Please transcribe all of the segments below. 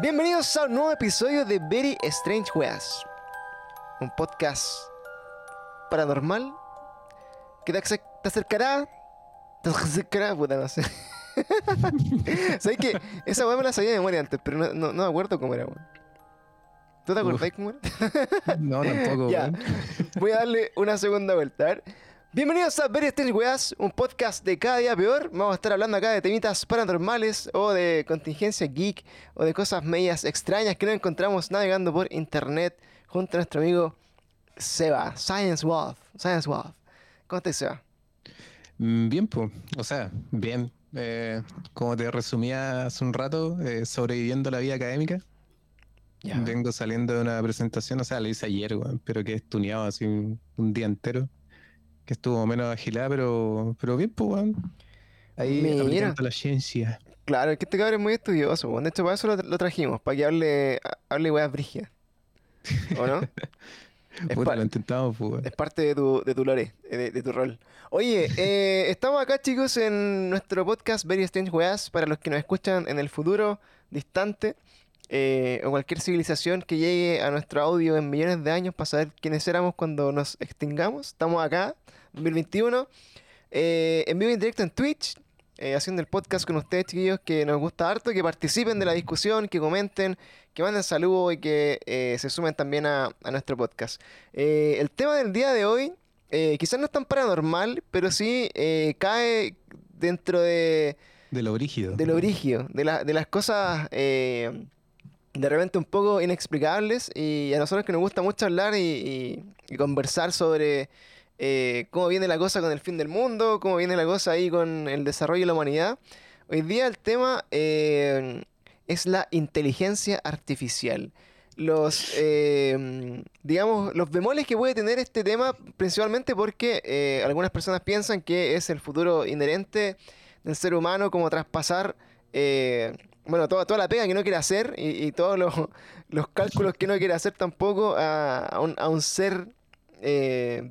Bienvenidos a un nuevo episodio de Very Strange Weas, un podcast paranormal que te, ac- te acercará. Te acercará, puta, no sé. ¿Sabes que Esa weá me la sabía de memoria antes, pero no, no, no me acuerdo cómo era, weón. ¿Tú te Uf. acordás cómo era? No, tampoco, Ya. weón. Voy a darle una segunda vuelta. A ver. Bienvenidos a Very Strange Weas, un podcast de cada día peor. Vamos a estar hablando acá de temitas paranormales o de contingencia geek o de cosas medias extrañas que no encontramos navegando por internet junto a nuestro amigo Seba, Science Wolf. Science Wolf. ¿Cómo estás, Seba? Mm, Bien, pues. O sea, bien. Eh, como te resumía hace un rato, eh, sobreviviendo la vida académica. Vengo saliendo de una presentación, o sea, la hice ayer, pero que he estuneado así un, un día entero. Que estuvo menos agilada, pero, pero bien, pues, weón. Ahí Mira. aplicando la ciencia. Claro, es que este cabrón es muy estudioso. weón. De hecho, para eso lo, lo trajimos, para que hable, hable weas brígidas. ¿O no? Es intentamos, pues. Es parte de tu, de tu lore, eh, de, de tu rol. Oye, eh, estamos acá, chicos, en nuestro podcast Very Strange Weas, para los que nos escuchan en el futuro distante, eh, o cualquier civilización que llegue a nuestro audio en millones de años para saber quiénes éramos cuando nos extingamos. Estamos acá, 2021, eh, en vivo y en directo en Twitch, eh, haciendo el podcast con ustedes, chiquillos, que nos gusta harto, que participen de la discusión, que comenten, que manden saludos y que se sumen también a, a nuestro podcast. El tema del día de hoy, quizás no es tan paranormal, pero sí cae dentro de, De lo brígido. de lo brígido, de, la- de las cosas de repente un poco inexplicables y a nosotros que nos gusta mucho hablar y, conversar sobre eh, cómo viene la cosa con el fin del mundo, cómo viene la cosa ahí con el desarrollo de la humanidad. Hoy día el tema eh, es la inteligencia artificial. Los, eh, digamos, los bemoles que puede tener este tema, principalmente porque eh, algunas personas piensan que es el futuro inherente del ser humano, como traspasar, bueno, toda, toda la pega que no quiere hacer y, todos los, los cálculos que no quiere hacer tampoco a, a un, a un ser eh,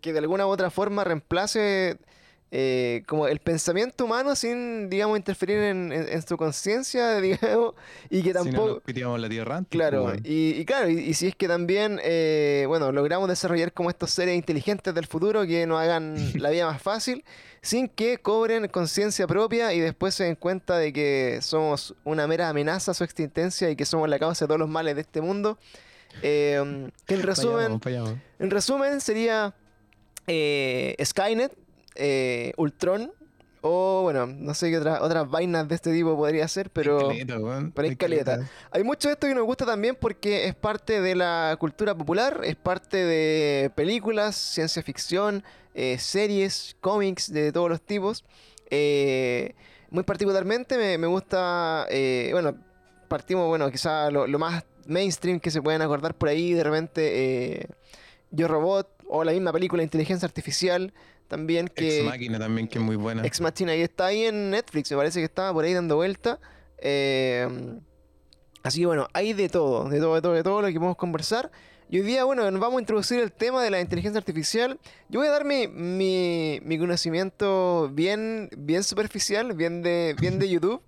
que de alguna u otra forma reemplace eh, como el pensamiento humano sin, digamos, interferir en, en- en su conciencia, digamos, y que Si no tampoco... nos piteamos la tierra antes, Claro, pues, weón. y, y claro, y, y si es que también, eh, bueno, logramos desarrollar como estos seres inteligentes del futuro que nos hagan la vida más fácil, sin que cobren conciencia propia y después se den cuenta de que somos una mera amenaza a su existencia y que somos la causa de todos los males de este mundo. Eh, que en resumen, en resumen sería eh, Skynet, eh, Ultron, o bueno, no sé qué otras otras vainas de este tipo podría ser, pero... Hay caleta, weón. pero hay caleta. Hay mucho de esto que nos gusta también porque es parte de la cultura popular, es parte de películas, ciencia ficción, eh, series, cómics de todos los tipos. Eh, muy particularmente me, me gusta, eh, bueno, partimos, bueno, quizá lo, lo más mainstream que se pueden acordar por ahí, de repente Yo Robot o la misma película Inteligencia Artificial también que... Ex Máquina también, que es muy buena. Ex Machina y está ahí en Netflix, me parece que estaba por ahí dando vuelta. Eh, así que bueno, hay de todo, de todo, de todo, de todo lo que podemos conversar. Y hoy día, bueno, nos vamos a introducir el tema de la inteligencia artificial. Yo voy a dar mi, mi, mi conocimiento bien, bien superficial, bien de, bien de YouTube.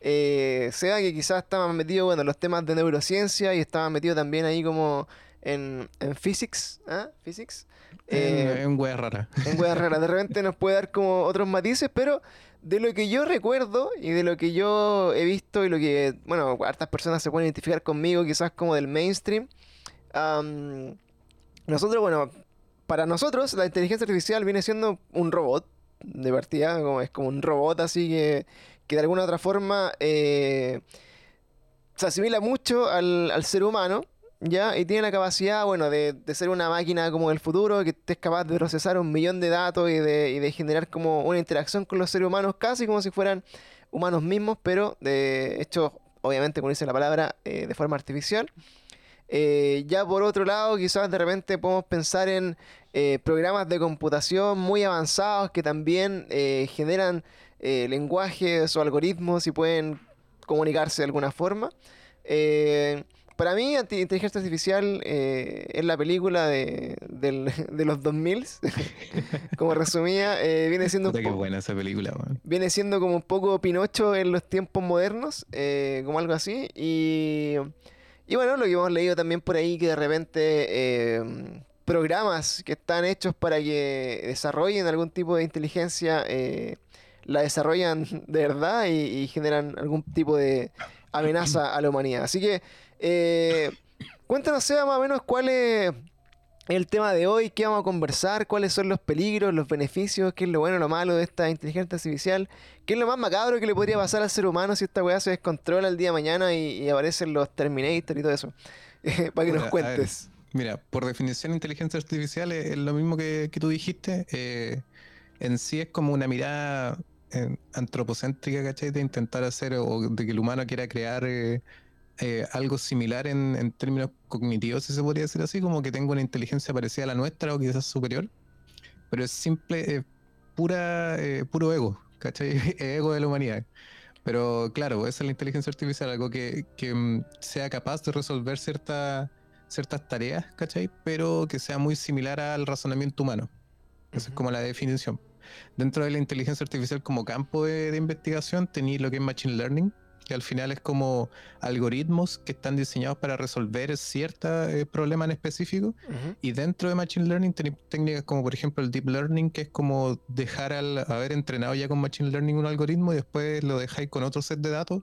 Eh, sea que quizás estaba metido, bueno, en los temas de neurociencia y estaba metido también ahí como en, en physics, ¿ah? Physics. Eh, Es un wea rara. en weas raras. De repente nos puede dar como otros matices, pero de lo que yo recuerdo y de lo que yo he visto y lo que, bueno, hartas personas se pueden identificar conmigo, quizás como del mainstream. am, nosotros, bueno, para nosotros la inteligencia artificial viene siendo un robot de partida, como, es como un robot así que, que de alguna u otra forma eh, se asimila mucho al, al ser humano, ¿ya? Y tiene la capacidad, bueno, de, de ser una máquina como del futuro, que es capaz de procesar un millón de datos y de, y de generar como una interacción con los seres humanos, casi como si fueran humanos mismos, pero de hecho, obviamente, como dice la palabra, eh, de forma artificial. Eh, ya por otro lado, quizás de repente podemos pensar en eh, programas de computación muy avanzados que también generan lenguajes o algoritmos y pueden comunicarse de alguna forma. Para mí, inteligencia artificial eh, es la película de, de los 2000, como resumía, eh, viene siendo... Puta, buena esa película, Viene siendo como un poco Pinocho en los tiempos modernos, eh, como algo así. Y, y bueno, lo que hemos leído también por ahí, que de repente programas que están hechos para que desarrollen algún tipo de inteligencia, la desarrollan de verdad y generan algún tipo de amenaza a la humanidad. Así que eh, cuéntanos, Seba, más o menos cuál es el tema de hoy, qué vamos a conversar, cuáles son los peligros, los beneficios, qué es lo bueno, lo malo de esta inteligencia artificial, qué es lo más macabro que le podría pasar al ser humano si esta weá se descontrola el día de mañana y, aparecen los Terminator y todo eso. para que nos cuentes. mira, por definición, inteligencia artificial es, lo mismo que, tú dijiste. Eh, en sí es como una mirada eh, antropocéntrica, ¿cachai? De intentar hacer o de que el humano quiera crear eh, eh, algo similar en, términos cognitivos, si se podría decir así, como que tenga una inteligencia parecida a la nuestra o quizás superior, pero es simple, pura, puro ego, ¿cachai? ego de la humanidad. Pero claro, esa es la inteligencia artificial, algo que, mm, sea capaz de resolver ciertas tareas, ¿cachai? Pero que sea muy similar al razonamiento humano. Esa es como la definición. Dentro de la inteligencia artificial como campo de, investigación tenéis lo que es Machine Learning, que al final es como algoritmos que están diseñados para resolver ciertos eh, problemas en específico. Y dentro de Machine Learning técnicas como por ejemplo el Deep Learning, que es como dejar al haber entrenado ya con Machine Learning un algoritmo y después lo dejáis con otro set de datos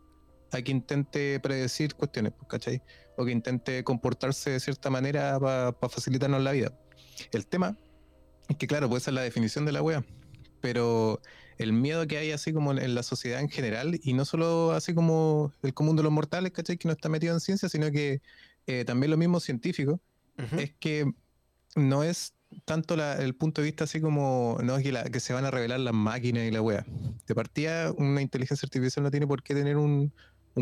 a que intente predecir cuestiones, pues, ¿cachai? O que intente comportarse de cierta manera para facilitarnos la vida. El tema es que, claro, puede ser la definición de la web pero el miedo que hay así como en la sociedad en general, y no solo así como el común de los mortales, ¿cachai? Que no está metido en ciencia, sino que eh, también lo mismo científico, es que no es tanto el punto de vista así como no es que, se van a revelar las máquinas y la wea. De partida, una inteligencia artificial no tiene por qué tener un,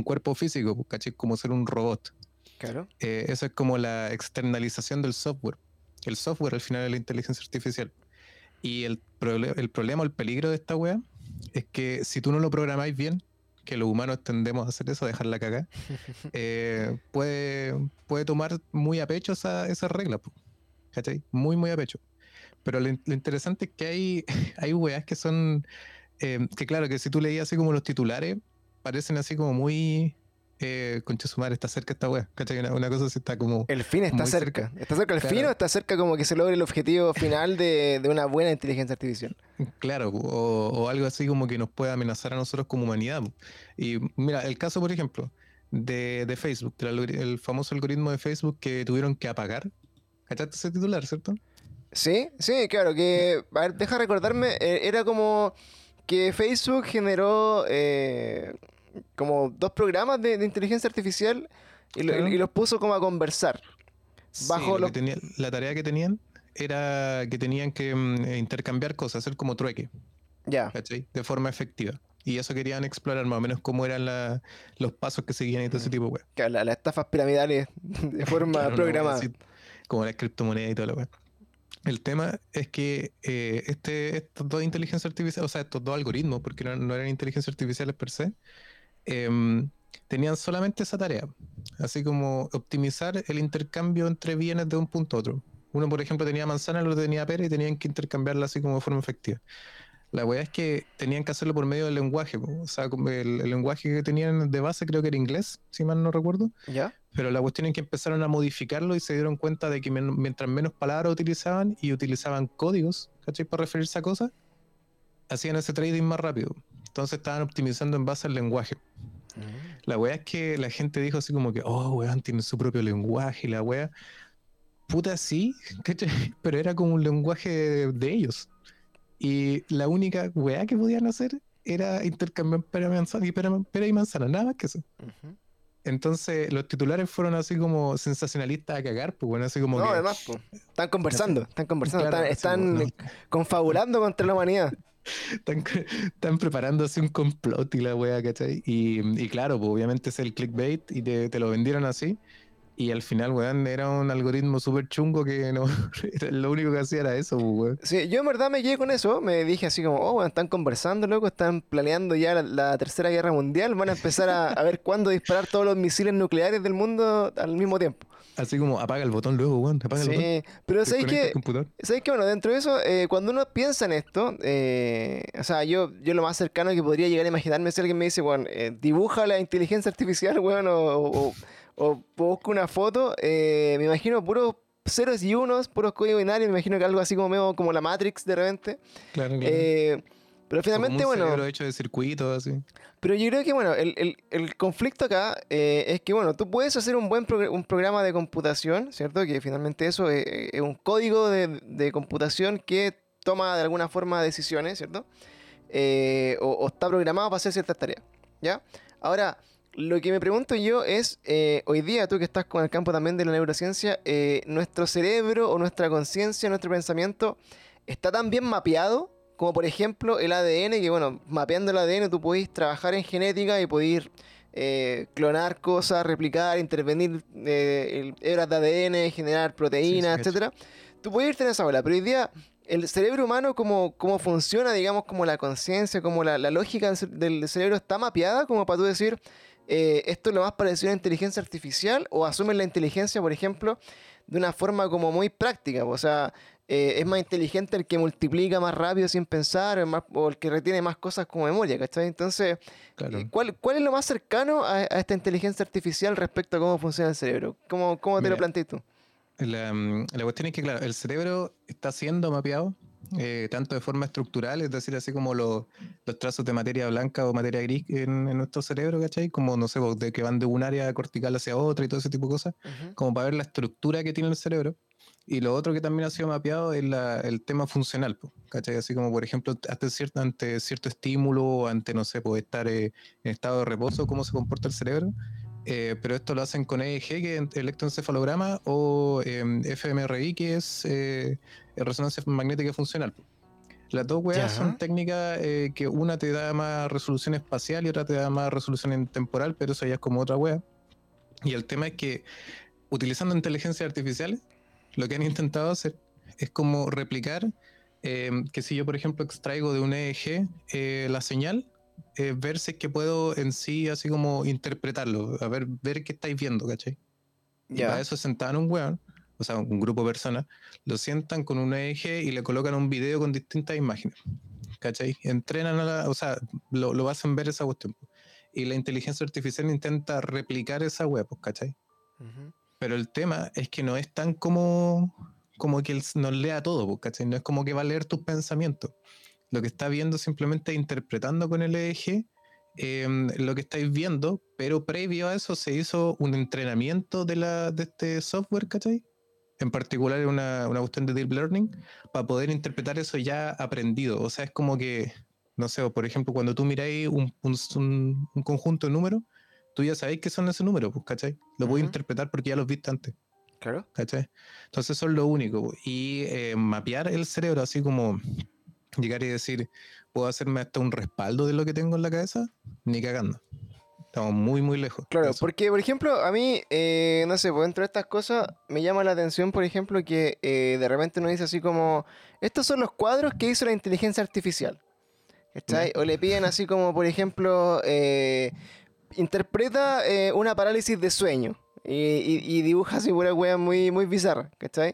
cuerpo físico, ¿cachai? Como ser un robot. Claro. Eh, eso es como la externalización del software. El software al final es la inteligencia artificial. Y el, el problema, el peligro de esta wea es que si tú no lo programáis bien, que los humanos tendemos a hacer eso, dejar la caga, eh, puede, puede tomar muy a pecho esa, esa regla, ¿cachai? Muy, muy a pecho. Pero lo, interesante es que hay, hay weas que son, eh, que claro, que si tú leías así como los titulares, parecen así como muy, eh, concha su madre, está cerca esta weá. Una, cosa así está como. El fin está cerca. ¿Está cerca el fin o está cerca como que se logre el objetivo final de, una buena inteligencia artificial? Claro, o, algo así como que nos pueda amenazar a nosotros como humanidad. Y mira, el caso, por ejemplo, de, Facebook, el famoso algoritmo de Facebook que tuvieron que apagar. ¿Cachaste ese titular, cierto? Sí, sí, claro, que. A ver, deja recordarme, eh, era como que Facebook generó. Eh, como dos programas de, inteligencia artificial y, los puso como a conversar. Bajo la tarea que tenían era que tenían que mm, intercambiar cosas, hacer como trueque. Ya. De forma efectiva. Y eso querían explorar más o menos cómo eran los pasos que seguían y todo ese mm. tipo de Las estafas piramidales de forma programada. como la criptomoneda y todo lo El tema es que eh, este, estos dos inteligencias artificiales, o sea, estos dos algoritmos, porque no, no eran inteligencias artificiales per se, Em, tenían solamente esa tarea, así como optimizar el intercambio entre bienes de un punto a otro. Uno, por ejemplo, tenía manzana, el otro tenía pera y tenían que intercambiarla así como de forma efectiva. La weá es que tenían que hacerlo por medio del lenguaje. O sea, el, lenguaje que tenían de base creo que era inglés, si mal no recuerdo. ¿Ya? Pero la cuestión es que empezaron a modificarlo y se dieron cuenta de que mientras menos palabras utilizaban y utilizaban códigos, ¿cachai? Para referirse a cosas, hacían ese trading más rápido. Entonces estaban optimizando en base al lenguaje. Mm. La weá es que la gente dijo así como que, oh, weón, tiene su propio lenguaje y la weá. Puta, sí, pero era como un lenguaje de, ellos. Y la única weá que podían hacer era intercambiar pera, manzana y, pera, y manzana, nada más que eso. Entonces los titulares fueron así como sensacionalistas a cagar, pues bueno, así como. No, además, pues, están conversando, están conversando, están, confabulando contra la humanidad. Están, preparándose un complot y la wea, ¿cachai? Y, y claro, pues obviamente es el clickbait y te, lo vendieron así. Y al final, weón, era un algoritmo súper chungo que no, lo único que hacía era eso, pues, weón. Sí, yo en verdad me quedé con eso, me dije así como, oh, están conversando, loco, están planeando ya la, tercera guerra mundial, van a empezar a, a ver cuándo disparar todos los misiles nucleares del mundo al mismo tiempo. Así como apaga el botón luego, weón, apaga el botón. Sí, pero ¿sabéis que, ¿sabéis que, bueno, dentro de eso, eh, cuando uno piensa en esto, eh, o sea, yo, yo lo más cercano que podría llegar a imaginarme es si alguien me dice, bueno, eh, dibuja la inteligencia artificial, weón, o, o, busca una foto, me imagino puros ceros y unos, puros códigos binarios, me imagino que algo así como, como la Matrix de repente. Claro, claro. Pero finalmente, como un bueno. hecho de circuitos, así. Pero yo creo que, bueno, el, el, conflicto acá eh, es que, bueno, tú puedes hacer un buen un programa de computación, ¿cierto? Que finalmente eso es, un código de, de, computación que toma de alguna forma decisiones, ¿cierto? Eh, o, está programado para hacer ciertas tareas, ¿ya? Ahora, lo que me pregunto yo es, eh, hoy día tú que estás con el campo también de la neurociencia, ¿nuestro cerebro o nuestra conciencia, nuestro pensamiento, está tan bien mapeado? Como por ejemplo el ADN, que bueno, mapeando el ADN tú podés trabajar en genética y podés eh, clonar cosas, replicar, intervenir eh, hebras de ADN, generar proteínas, etc. etcétera. Tú podés irte en esa bola, pero hoy día el cerebro humano, como, cómo funciona, digamos, como la conciencia, como la, lógica del cerebro está mapeada, como para tú decir, eh, esto es lo más parecido a inteligencia artificial, o asumen la inteligencia, por ejemplo, de una forma como muy práctica. O sea, eh, es más inteligente el que multiplica más rápido sin pensar o el que retiene más cosas como memoria, ¿cachai? Entonces, eh, ¿cuál, ¿cuál es lo más cercano a, esta inteligencia artificial respecto a cómo funciona el cerebro? ¿Cómo, cómo te lo planteas tú? La, mm, la, cuestión es que, claro, el cerebro está siendo mapeado eh, tanto de forma estructural, es decir, así como los, los trazos de materia blanca o materia gris en, nuestro cerebro, ¿cachai? Como, no sé, de que van de un área cortical hacia otra y todo ese tipo de cosas, como para ver la estructura que tiene el cerebro. Y lo otro que también ha sido mapeado es el tema funcional, ¿cachai? Así como, por ejemplo, ante cierto, ante cierto estímulo, ante, no sé, puede estar eh, en estado de reposo, cómo se comporta el cerebro. Eh, pero esto lo hacen con EEG, que es electroencefalograma, o em, fMRI, que es eh, resonancia magnética funcional. Las dos weas son técnicas que una te da más resolución espacial y otra te da más resolución temporal, pero eso ya es como otra wea. Y el tema es que utilizando inteligencia artificial, lo que han intentado hacer es como replicar em, que si yo, por ejemplo, extraigo de un EEG eh, la señal, eh, ver si es que puedo en sí así como interpretarlo, a ver, ver qué estáis viendo, ¿cachai? Y para eso sentan un weón, o sea, un grupo de personas, lo sientan con un EEG y le colocan un video con distintas imágenes, ¿cachai? Entrenan a la, o sea, lo, lo hacen ver esa cuestión. Y la inteligencia artificial intenta replicar esa web, ¿cachai? Pero el tema es que no es tan como, como que él nos lea todo, ¿cachai? No es como que va a leer tus pensamientos. Lo que está viendo simplemente interpretando con el eje em, lo que estáis viendo, pero previo a eso se hizo un entrenamiento de, la, de este software, ¿cachai? En particular una, una cuestión de deep learning, para poder interpretar eso ya aprendido. O sea, es como que, no sé, por ejemplo, cuando tú miráis un, un, un conjunto de números, tú ya sabéis que son ese número, pues, ¿cachai? Lo voy a interpretar porque ya los viste antes. Claro. ¿Cachai? Entonces eso es lo único. Y eh, mapear el cerebro, así como llegar y decir, ¿puedo hacerme hasta un respaldo de lo que tengo en la cabeza? Ni cagando. Estamos muy, muy lejos. Claro, porque, por ejemplo, a mí, eh, no sé, pues dentro de estas cosas me llama la atención, por ejemplo, que eh, de repente uno dice así como, estos son los cuadros que hizo la inteligencia artificial. ¿Cachai? O le piden así como, por ejemplo, interpreta eh, una parálisis de sueño y, dibuja así una wea muy, muy bizarra, ¿cachai?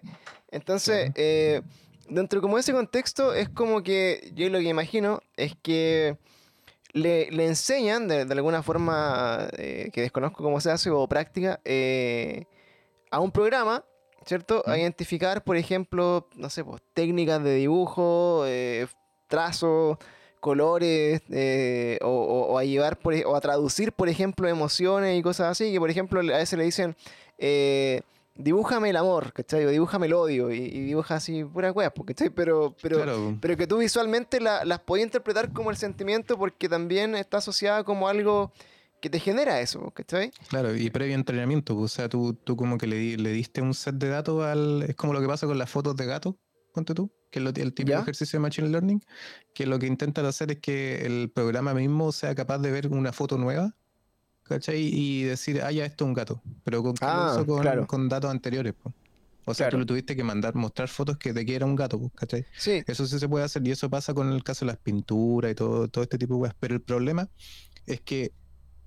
Entonces, eh, dentro como ese contexto, es como que yo lo que imagino es que le, enseñan de, alguna forma eh, que desconozco cómo se hace o práctica a un programa, ¿cierto? A identificar, por ejemplo, no sé, pues, técnicas de dibujo, trazo colores eh, o, a llevar por, e, o a traducir, por ejemplo, emociones y cosas así, que por ejemplo a veces le dicen, eh, dibújame el amor, ¿cachai? O dibújame el odio y, dibuja así pura weas, ¿cachai? Pero, pero, pero que tú visualmente las puedes interpretar como el sentimiento porque también está asociada como algo que te genera eso, ¿cachai? Claro, y previo entrenamiento, o sea, tú, tú como que le, le diste un set de datos al... Es como lo que pasa con las fotos de gato, ponte tú que es el típico ejercicio de Machine Learning, que lo que intentan hacer es que el programa mismo sea capaz de ver una foto nueva, ¿cachai? Y decir, ah, ya esto es un gato, pero con, ah, con, con datos anteriores. O sea, tú le tuviste que mandar, mostrar fotos que de que era un gato, ¿cachai? Sí. Eso sí se puede hacer y eso pasa con el caso de las pinturas y todo, todo este tipo de cosas. Pero el problema es que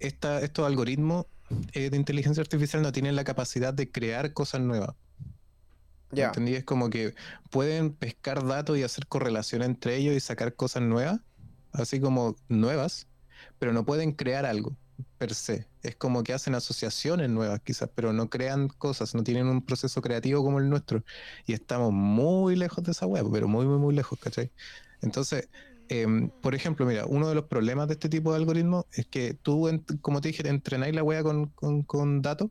esta, estos algoritmos eh, de inteligencia artificial no tienen la capacidad de crear cosas nuevas. ¿Entendí? Es como que pueden pescar datos y hacer correlación entre ellos y sacar cosas nuevas, así como nuevas, pero no pueden crear algo per se. Es como que hacen asociaciones nuevas quizás, pero no crean cosas, no tienen un proceso creativo como el nuestro. Y estamos muy lejos de esa web, pero muy, muy, muy lejos, ¿cachai? Entonces, em, por ejemplo, mira, uno de los problemas de este tipo de algoritmos es que tú, como te dije, entrenáis la web con, con, datos,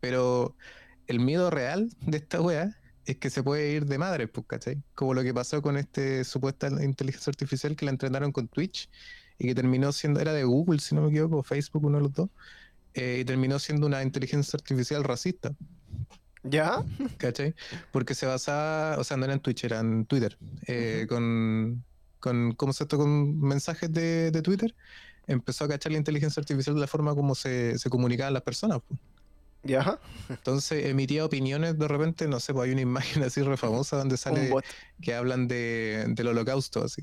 pero el miedo real de esta web es que se puede ir de madre, pues, ¿cachai? Como lo que pasó con este supuesta inteligencia artificial que la entrenaron con Twitch y que terminó siendo, era de Google, si no me equivoco, Facebook, uno de los dos, eh, y terminó siendo una inteligencia artificial racista. ¿Ya? ¿Cachai? Porque se basaba, o sea, no era en Twitch, era en Twitter, eh, con, con, ¿cómo se esto? Con mensajes de, de, Twitter, empezó a cachar la inteligencia artificial de la forma como se, se comunicaban las personas. ¿Ya? Entonces emitía opiniones de repente, no sé, pues hay una imagen así re famosa donde sale que hablan de, del holocausto, así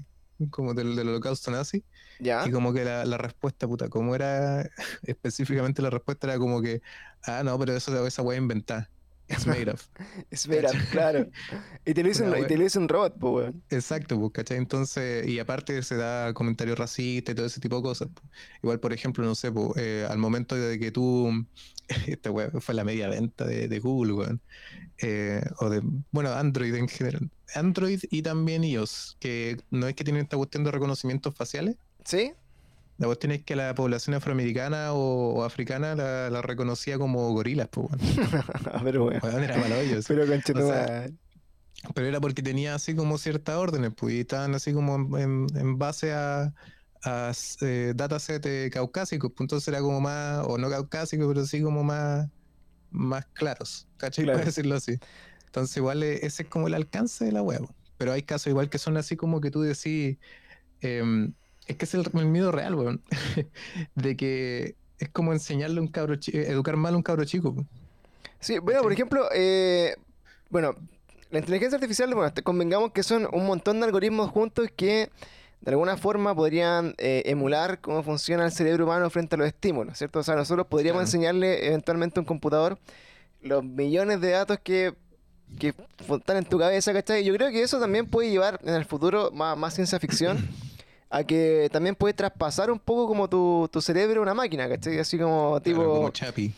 como del, del holocausto nazi. Y como que la, la, respuesta, puta, como era específicamente la respuesta era como que, ah, no, pero eso esa wea inventada. It's made of. It's made of, claro. Y te lo hizo, un, te lo un robot, pues, weón. Exacto, pues, ¿cachai? Entonces, y aparte se da comentarios racistas y todo ese tipo de cosas. Igual, por ejemplo, no sé, pues, eh, al momento de que tú, esta weón fue la media venta de, de Google, weón. Eh, o de, bueno, Android en general. Android y también iOS, que no es que tienen esta cuestión de reconocimientos faciales. Sí. La cuestión es que la población afroamericana o, africana la, reconocía como gorilas, pues, pero bueno. era malo Pero Pero era porque tenía así como ciertas órdenes, pues, y estaban así como en, base a, a eh, dataset caucásicos, pues entonces era como más, o no caucásicos, pero sí como más, más claros, ¿cachai? Para decirlo así. Entonces igual e, ese es como el alcance de la web. Pero hay casos igual que son así como que tú decís, eh, es que es el, miedo real, weón. de que es como enseñarle a un cabro chico, educar mal a un cabro chico. Sí, bueno, por ejemplo, eh, bueno, la inteligencia artificial, bueno, convengamos que son un montón de algoritmos juntos que de alguna forma podrían eh, emular cómo funciona el cerebro humano frente a los estímulos, ¿cierto? O sea, nosotros podríamos enseñarle eventualmente a un computador los millones de datos que, que están en tu cabeza, ¿cachai? Yo creo que eso también puede llevar en el futuro más, más ciencia ficción. a que también puedes traspasar un poco como tu, tu cerebro a una máquina, ¿cachai? Así como tipo... como Chapi.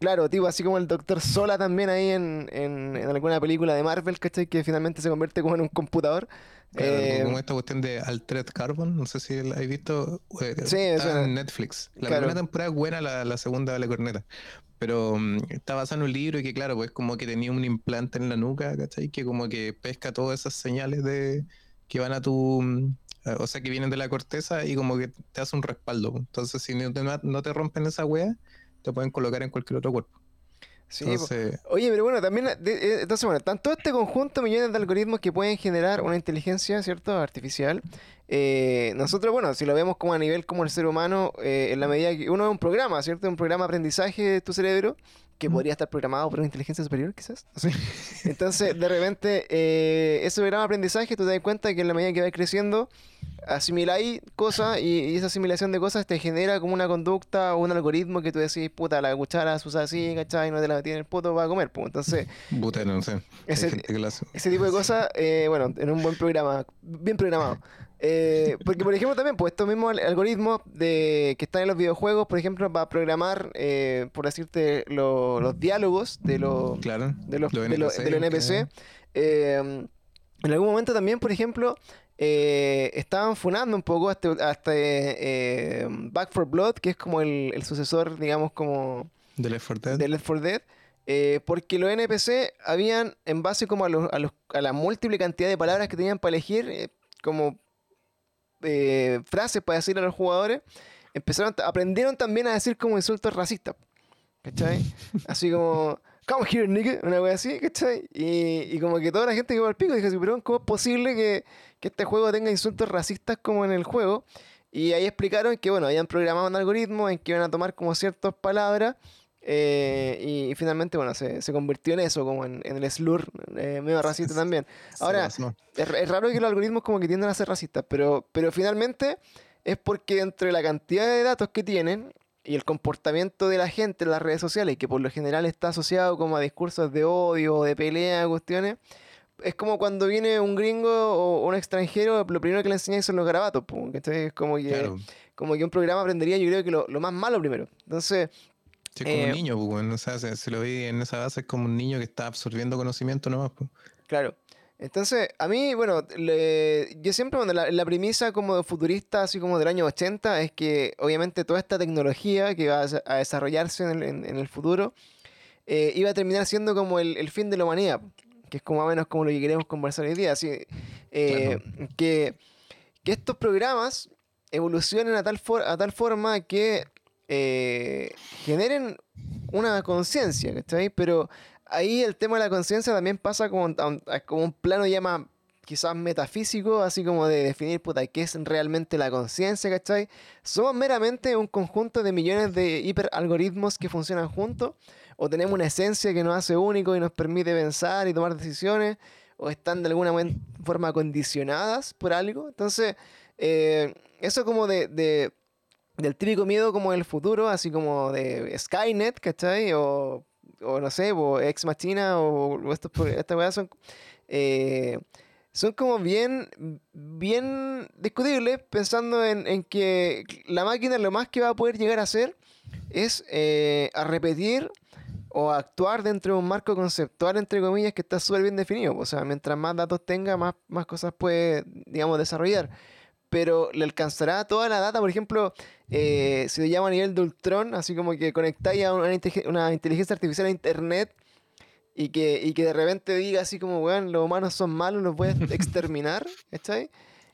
Claro, tipo así como el Doctor Sola también ahí en, en, alguna película de Marvel, ¿cachai? Que finalmente se convierte como en un computador. Eh, como esta cuestión de Altered Carbon, no sé si la habéis visto. Eh, sí, está en Netflix. La primera temporada es buena, la, la segunda la corneta. Pero mm, está basado en un libro y que, claro, pues como que tenía un implante en la nuca, ¿cachai? Que como que pesca todas esas señales de que van a tu mm, o sea, que vienen de la corteza y como que te hace un respaldo. Entonces, si no te, no te rompen esa wea, te pueden colocar en cualquier otro cuerpo. Sí, oye, pero bueno, también, eh, entonces, bueno, tanto este conjunto millones de algoritmos que pueden generar una inteligencia, ¿cierto?, artificial. Eh, nosotros, bueno, si lo vemos como a nivel como el ser humano, en la medida que uno es un programa, ¿cierto?, un programa de aprendizaje de tu cerebro, que podría estar programado por una inteligencia superior, quizás. Entonces, de repente, eh, ese programa de aprendizaje, tú te das cuenta que en la medida que vas creciendo, asimiláis cosas y, esa asimilación de cosas te genera como una conducta o un algoritmo que tú decís, puta, la cuchara se usa así, ¿cachai? No te la metí en el poto para comer, pues. Entonces, puta, no sé. Ese, ese, tipo de cosas, eh, bueno, en un buen programa, bien programado. Eh, porque, por ejemplo, también, pues estos mismos algoritmos de, que están en los videojuegos, por ejemplo, para programar, eh, por decirte, los diálogos de, los de los, NPC. Em, en algún momento también, por ejemplo, eh, estaban funando un poco hasta, hasta Back for Blood, que es como el, sucesor, digamos, como... De Left 4 Dead. Left 4 Dead. porque los NPC habían, en base como a, los, a, los, a la múltiple cantidad de palabras que tenían para elegir, como eh, frases para decirle a los jugadores, empezaron, aprendieron también a decir como insultos racistas. ¿Cachai? Así como, come here, nigga, una wea así, ¿cachai? Y, y, como que toda la gente quedó al pico y dije, pero ¿cómo es posible que, que, este juego tenga insultos racistas como en el juego? Y ahí explicaron que, bueno, habían programado un algoritmo en que iban a tomar como ciertas palabras eh, y, finalmente, bueno, se, convirtió en eso, como en, el slur, eh, medio racista también. Ahora, es, raro que los algoritmos como que tienden a ser racistas, pero, pero finalmente es porque entre la cantidad de datos que tienen y el comportamiento de la gente en las redes sociales, que por lo general está asociado como a discursos de odio, de pelea, cuestiones, es como cuando viene un gringo o un extranjero, lo primero que le enseñáis son los garabatos, es como que, como que un programa aprendería yo creo que lo, lo más malo primero. Entonces, Sí, es como un eh, niño, pues, o sea, si, lo vi en esa base, es como un niño que está absorbiendo conocimiento nomás. Pues. Claro. Entonces, a mí, bueno, yo siempre, bueno, la, premisa como de futurista, así como del año 80, es que obviamente toda esta tecnología que va a, desarrollarse en el, futuro eh, iba a terminar siendo como el, fin de la humanidad, que es como más o menos como lo que queremos conversar hoy día. Así, eh, que, que estos programas evolucionen a tal, a tal forma que eh, generen una conciencia, ¿cachai? Pero ahí el tema de la conciencia también pasa como, como un plano ya quizás metafísico, así como de definir, puta, qué es realmente la conciencia, ¿cachai? ¿Somos meramente un conjunto de millones de hiperalgoritmos que funcionan juntos? ¿O tenemos una esencia que nos hace único y nos permite pensar y tomar decisiones? ¿O están de alguna forma condicionadas por algo? Entonces, eh, eso como de del típico miedo como del futuro, así como de Skynet, ¿cachai? O, o no sé, o Ex Machina, o, estos, estas weas son, eh, son como bien, bien discutibles, pensando en, que la máquina lo más que va a poder llegar a hacer es eh, a repetir o actuar dentro de un marco conceptual, entre comillas, que está súper bien definido. O sea, mientras más datos tenga, más, más cosas puede, digamos, desarrollar pero le alcanzará toda la data, por ejemplo, eh, si lo llama a nivel de Ultron, así como que conectáis a una, inteligencia artificial a internet y que, y que de repente diga así como, weón, los humanos son malos, los a exterminar, ¿está ahí?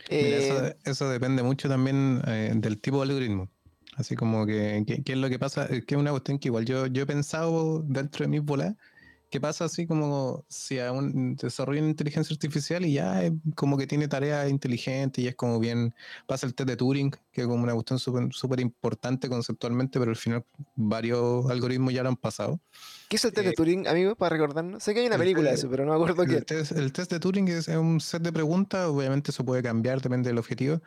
Eh, eso, depende mucho también eh, del tipo de algoritmo. Así como que, ¿qué es lo que pasa? Que es una cuestión que igual yo, yo he pensado dentro de mis bolas ¿Qué pasa así como si a un desarrollo una inteligencia artificial y ya es como que tiene tareas inteligentes y es como bien, pasa el test de Turing, que es como una cuestión súper importante conceptualmente, pero al final varios algoritmos ya lo han pasado. ¿Qué es el test de eh, Turing, amigo, para recordarnos? Sé que hay una película de eso, pero no me acuerdo qué. El test, de Turing es, un set de preguntas, obviamente eso puede cambiar, depende del objetivo.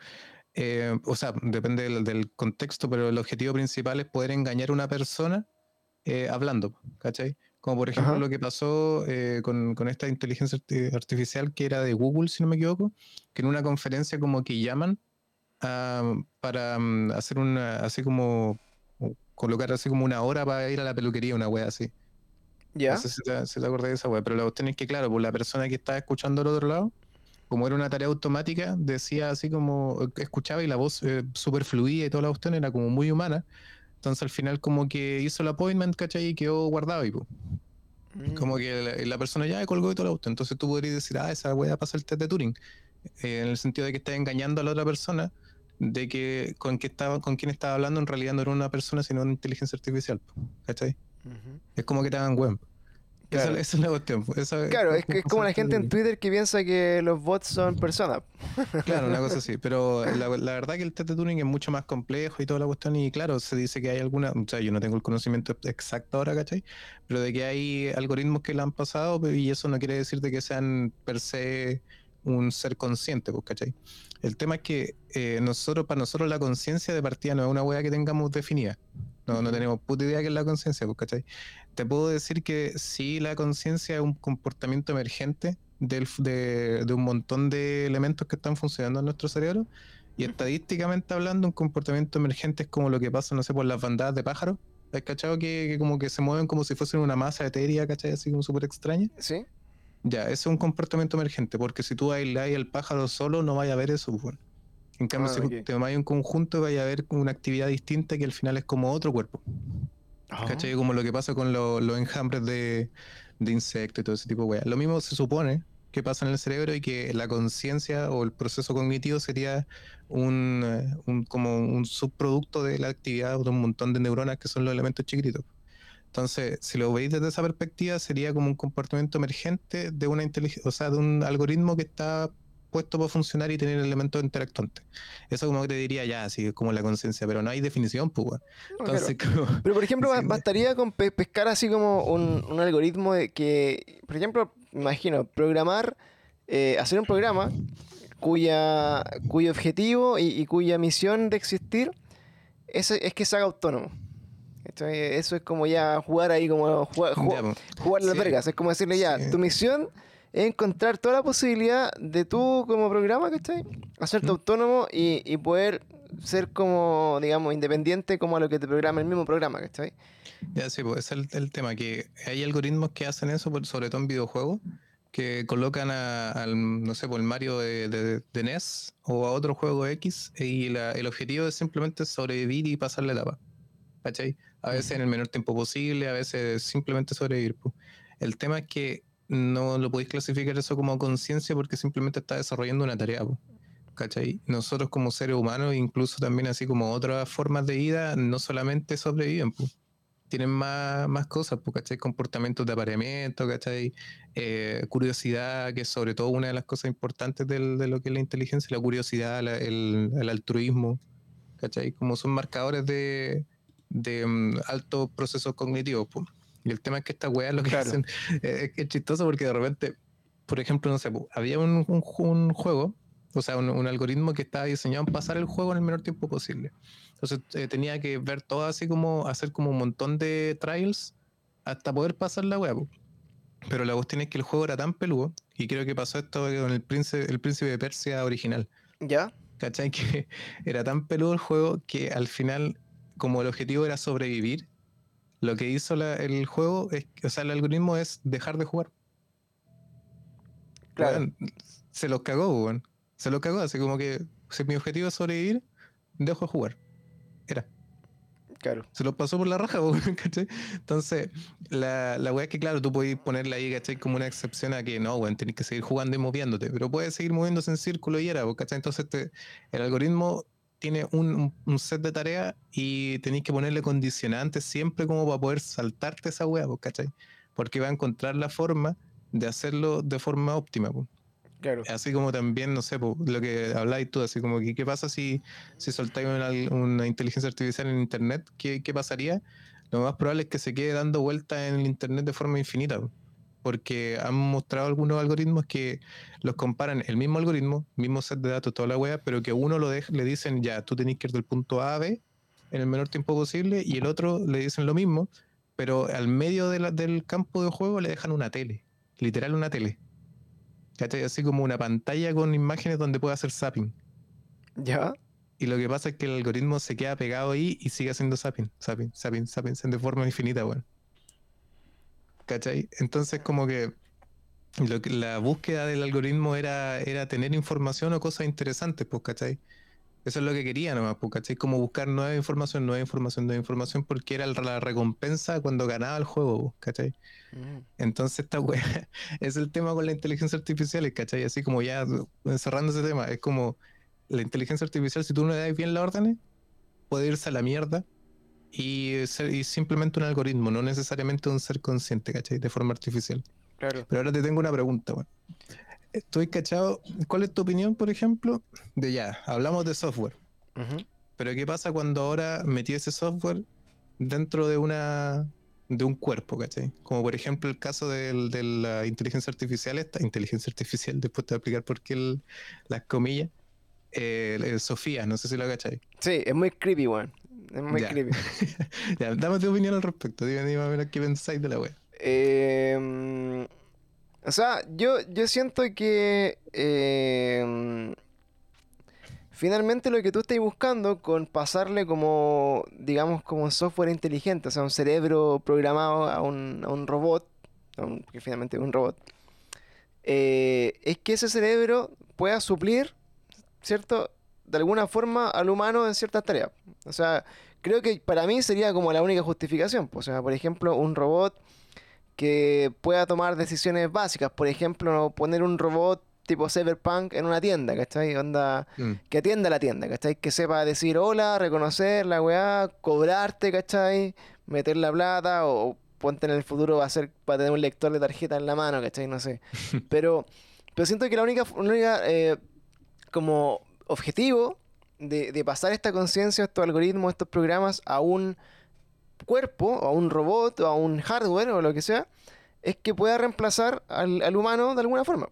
Eh, o sea, depende del, contexto, pero el objetivo principal es poder engañar a una persona eh, hablando, ¿cachai? Como por ejemplo lo que pasó eh, con, esta inteligencia artificial que era de Google, si no me equivoco, que en una conferencia como que llaman para mm, hacer una, así como, colocar así como una hora para ir a la peluquería, una wea así. Ya. No sé si te, si acordás de esa wea, pero la cuestión es que, claro, por pues la persona que estaba escuchando al otro lado, como era una tarea automática, decía así como, escuchaba y la voz eh, súper fluida y toda la cuestión era como muy humana. Entonces al final como que hizo el appointment, ¿cachai? Y quedó guardado y pues. Como que la, persona ya colgó y todo el auto. Entonces tú podrías decir, ah, esa weá pasa el test de Turing. Eh, en el sentido de que estás engañando a la otra persona de que con, que estaba, con quien estaba hablando en realidad no era una persona, sino una inteligencia artificial. ¿Cachai? Es como que te hagan web. Esa, es la cuestión. claro, es, es como la gente en Twitter que piensa que los bots son personas. Claro, una cosa así. Pero la, verdad que el test de Turing es mucho más complejo y toda la cuestión. Y claro, se dice que hay alguna. O sea, yo no tengo el conocimiento exacto ahora, ¿cachai? Pero de que hay algoritmos que le han pasado y eso no quiere decir de que sean per se un ser consciente, pues, ¿cachai? El tema es que eh, nosotros, para nosotros la conciencia de partida no es una hueá que tengamos definida. No, no tenemos puta idea qué es la conciencia, pues, ¿cachai? Te puedo decir que sí, la conciencia es un comportamiento emergente del, de, un montón de elementos que están funcionando en nuestro cerebro. Y estadísticamente hablando, un comportamiento emergente es como lo que pasa, no sé, por las bandadas de pájaros. ¿Has cachado que, como que se mueven como si fuesen una masa etérea, ¿cachai? Así como súper extraña. Sí. Ya, ese es un comportamiento emergente, porque si tú aislas el pájaro solo, no vaya a ver eso. Bueno. En cambio, ah, si te vas un conjunto, vaya a ver una actividad distinta que al final es como otro cuerpo. Ah. ¿Cachai? Como lo que pasa con los enjambres de, insectos y todo ese tipo de weas. Lo mismo se supone que pasa en el cerebro y que la conciencia o el proceso cognitivo sería un, eh, como un subproducto de la actividad de un montón de neuronas que son los elementos chiquititos. Entonces, si lo veis desde esa perspectiva, sería como un comportamiento emergente de una inteligencia, o sea, de un algoritmo que está puesto para funcionar y tener elementos interactuantes. Eso como que te diría ya, así como la conciencia, pero no hay definición, pues. pero por ejemplo, bastaría con pescar así como un, algoritmo de que, por ejemplo, imagino, programar, eh, hacer un programa cuya, cuyo objetivo y, cuya misión de existir es, es que se haga autónomo. Eso es como ya jugar ahí, como jugar, jugar, las vergas. Es como decirle ya, tu misión es encontrar toda la posibilidad de tú como programa, ¿cachai? Hacerte autónomo y, y, poder ser como, digamos, independiente como a lo que te programa el mismo programa, ¿cachai? Ya, sí, pues es el, tema, que hay algoritmos que hacen eso, sobre todo en videojuegos, que colocan al, no sé, por el Mario de, de, NES o a otro juego X y el objetivo es simplemente sobrevivir y pasarle la paz. ¿Cachai? A veces en el menor tiempo posible, a veces simplemente sobrevivir. El tema es que no lo podéis clasificar eso como conciencia porque simplemente está desarrollando una tarea. Nosotros como seres humanos, incluso también así como otras formas de vida, no solamente sobreviven, tienen más, más cosas, ¿cachai? Comportamientos de apareamiento, ¿cachai? Eh, curiosidad, que es sobre todo una de las cosas importantes de lo que es la inteligencia, la curiosidad, el, altruismo. Como son marcadores de, de um, altos procesos cognitivos. Y el tema es que estas weas lo que hacen eh, es, chistoso porque de repente, por ejemplo, no sé, había un, un, juego, o sea, un, algoritmo que estaba diseñado para pasar el juego en el menor tiempo posible. Entonces eh, tenía que ver todo así como, hacer como un montón de trials hasta poder pasar la wea. Pero la cuestión es que el juego era tan peludo, y creo que pasó esto con el príncipe, el príncipe de Persia original. ¿Ya? ¿Cachai? Que era tan peludo el juego que al final, como el objetivo era sobrevivir, lo que hizo el juego, es, o sea, el algoritmo es dejar de jugar. Claro. se los cagó, weón. Se los cagó, así como que si mi objetivo es sobrevivir, dejo de jugar. Era. Claro. Se los pasó por la raja, ¿cachai? Entonces, la, la weá es que, claro, tú puedes ponerle ahí, ¿cachai? Como una excepción a que no, weón, tenés que seguir jugando y moviéndote, pero puedes seguir moviéndose en círculo y era, ¿cachai? Entonces, el algoritmo tiene un, set de tareas y tenéis que ponerle condicionantes siempre como para poder saltarte esa hueá, ¿cachai? Porque va a encontrar la forma de hacerlo de forma óptima. Claro. Así como también, no sé, lo que habláis tú, así como que qué pasa si, si soltáis una, inteligencia artificial en Internet, ¿Qué, ¿qué, pasaría? Lo más probable es que se quede dando vueltas en el Internet de forma infinita porque han mostrado algunos algoritmos que los comparan el mismo algoritmo, mismo set de datos, toda la web, pero que uno lo le dicen ya, tú tenés que ir del punto A a B en el menor tiempo posible, y el otro le dicen lo mismo, pero al medio del campo de juego le dejan una tele, literal una tele. Así como una pantalla con imágenes donde puede hacer zapping. ¿Ya? Y lo que pasa es que el algoritmo se queda pegado ahí y sigue haciendo zapping, zapping, zapping, zapping, de forma infinita, bueno. ¿Cachai? Entonces como que, lo que la búsqueda del algoritmo era, era tener información o cosas interesantes, pues, ¿cachai? Eso es lo que quería nomás, pues, ¿cachai? Como buscar nueva información, nueva información, nueva información, porque era la recompensa cuando ganaba el juego, pues, ¿cachai? Mm. Entonces esta wea es el tema con la inteligencia artificial, ¿cachai? Así como ya cerrando ese tema, es como la inteligencia artificial, si tú no le das bien la orden, puede irse a la mierda y, simplemente un algoritmo, no necesariamente un ser consciente, ¿cachai? De forma artificial. Claro. Pero ahora te tengo una pregunta, bueno. Estoy cachado. ¿Cuál es tu opinión, por ejemplo? De ya, hablamos de software. Pero ¿qué pasa cuando ahora metí ese software dentro de una de un cuerpo, ¿cachai? Como por ejemplo el caso de la inteligencia artificial, esta inteligencia artificial, después te voy a explicar por qué las comillas. Eh, Sofía, no sé si lo cachai. Sí, es muy creepy, weón. Es muy ya. ya, dame tu opinión al respecto. Dime, dime a ver qué pensáis de la web. Eh, o sea, yo, yo siento que eh, finalmente lo que tú estás buscando con pasarle como, digamos, como software inteligente, o sea, un cerebro programado a un, a un robot, que finalmente es un robot, eh, es que ese cerebro pueda suplir, ¿cierto? De alguna forma al humano en ciertas tareas. O sea, creo que para mí sería como la única justificación. O sea, por ejemplo, un robot que pueda tomar decisiones básicas. Por ejemplo, poner un robot tipo Cyberpunk en una tienda, ¿cachai? Onda, mm. que atienda la tienda, ¿cachai? Que sepa decir hola, reconocer la weá, cobrarte, ¿cachai? Meter la plata o ponte en el futuro va a ser para tener un lector de tarjeta en la mano, ¿cachai? No sé. Pero Pero siento que la única, única eh, como objetivo de, de pasar esta conciencia, estos algoritmos, estos programas a un cuerpo, a un robot, o a un hardware, o lo que sea, es que pueda reemplazar al, al humano de alguna forma.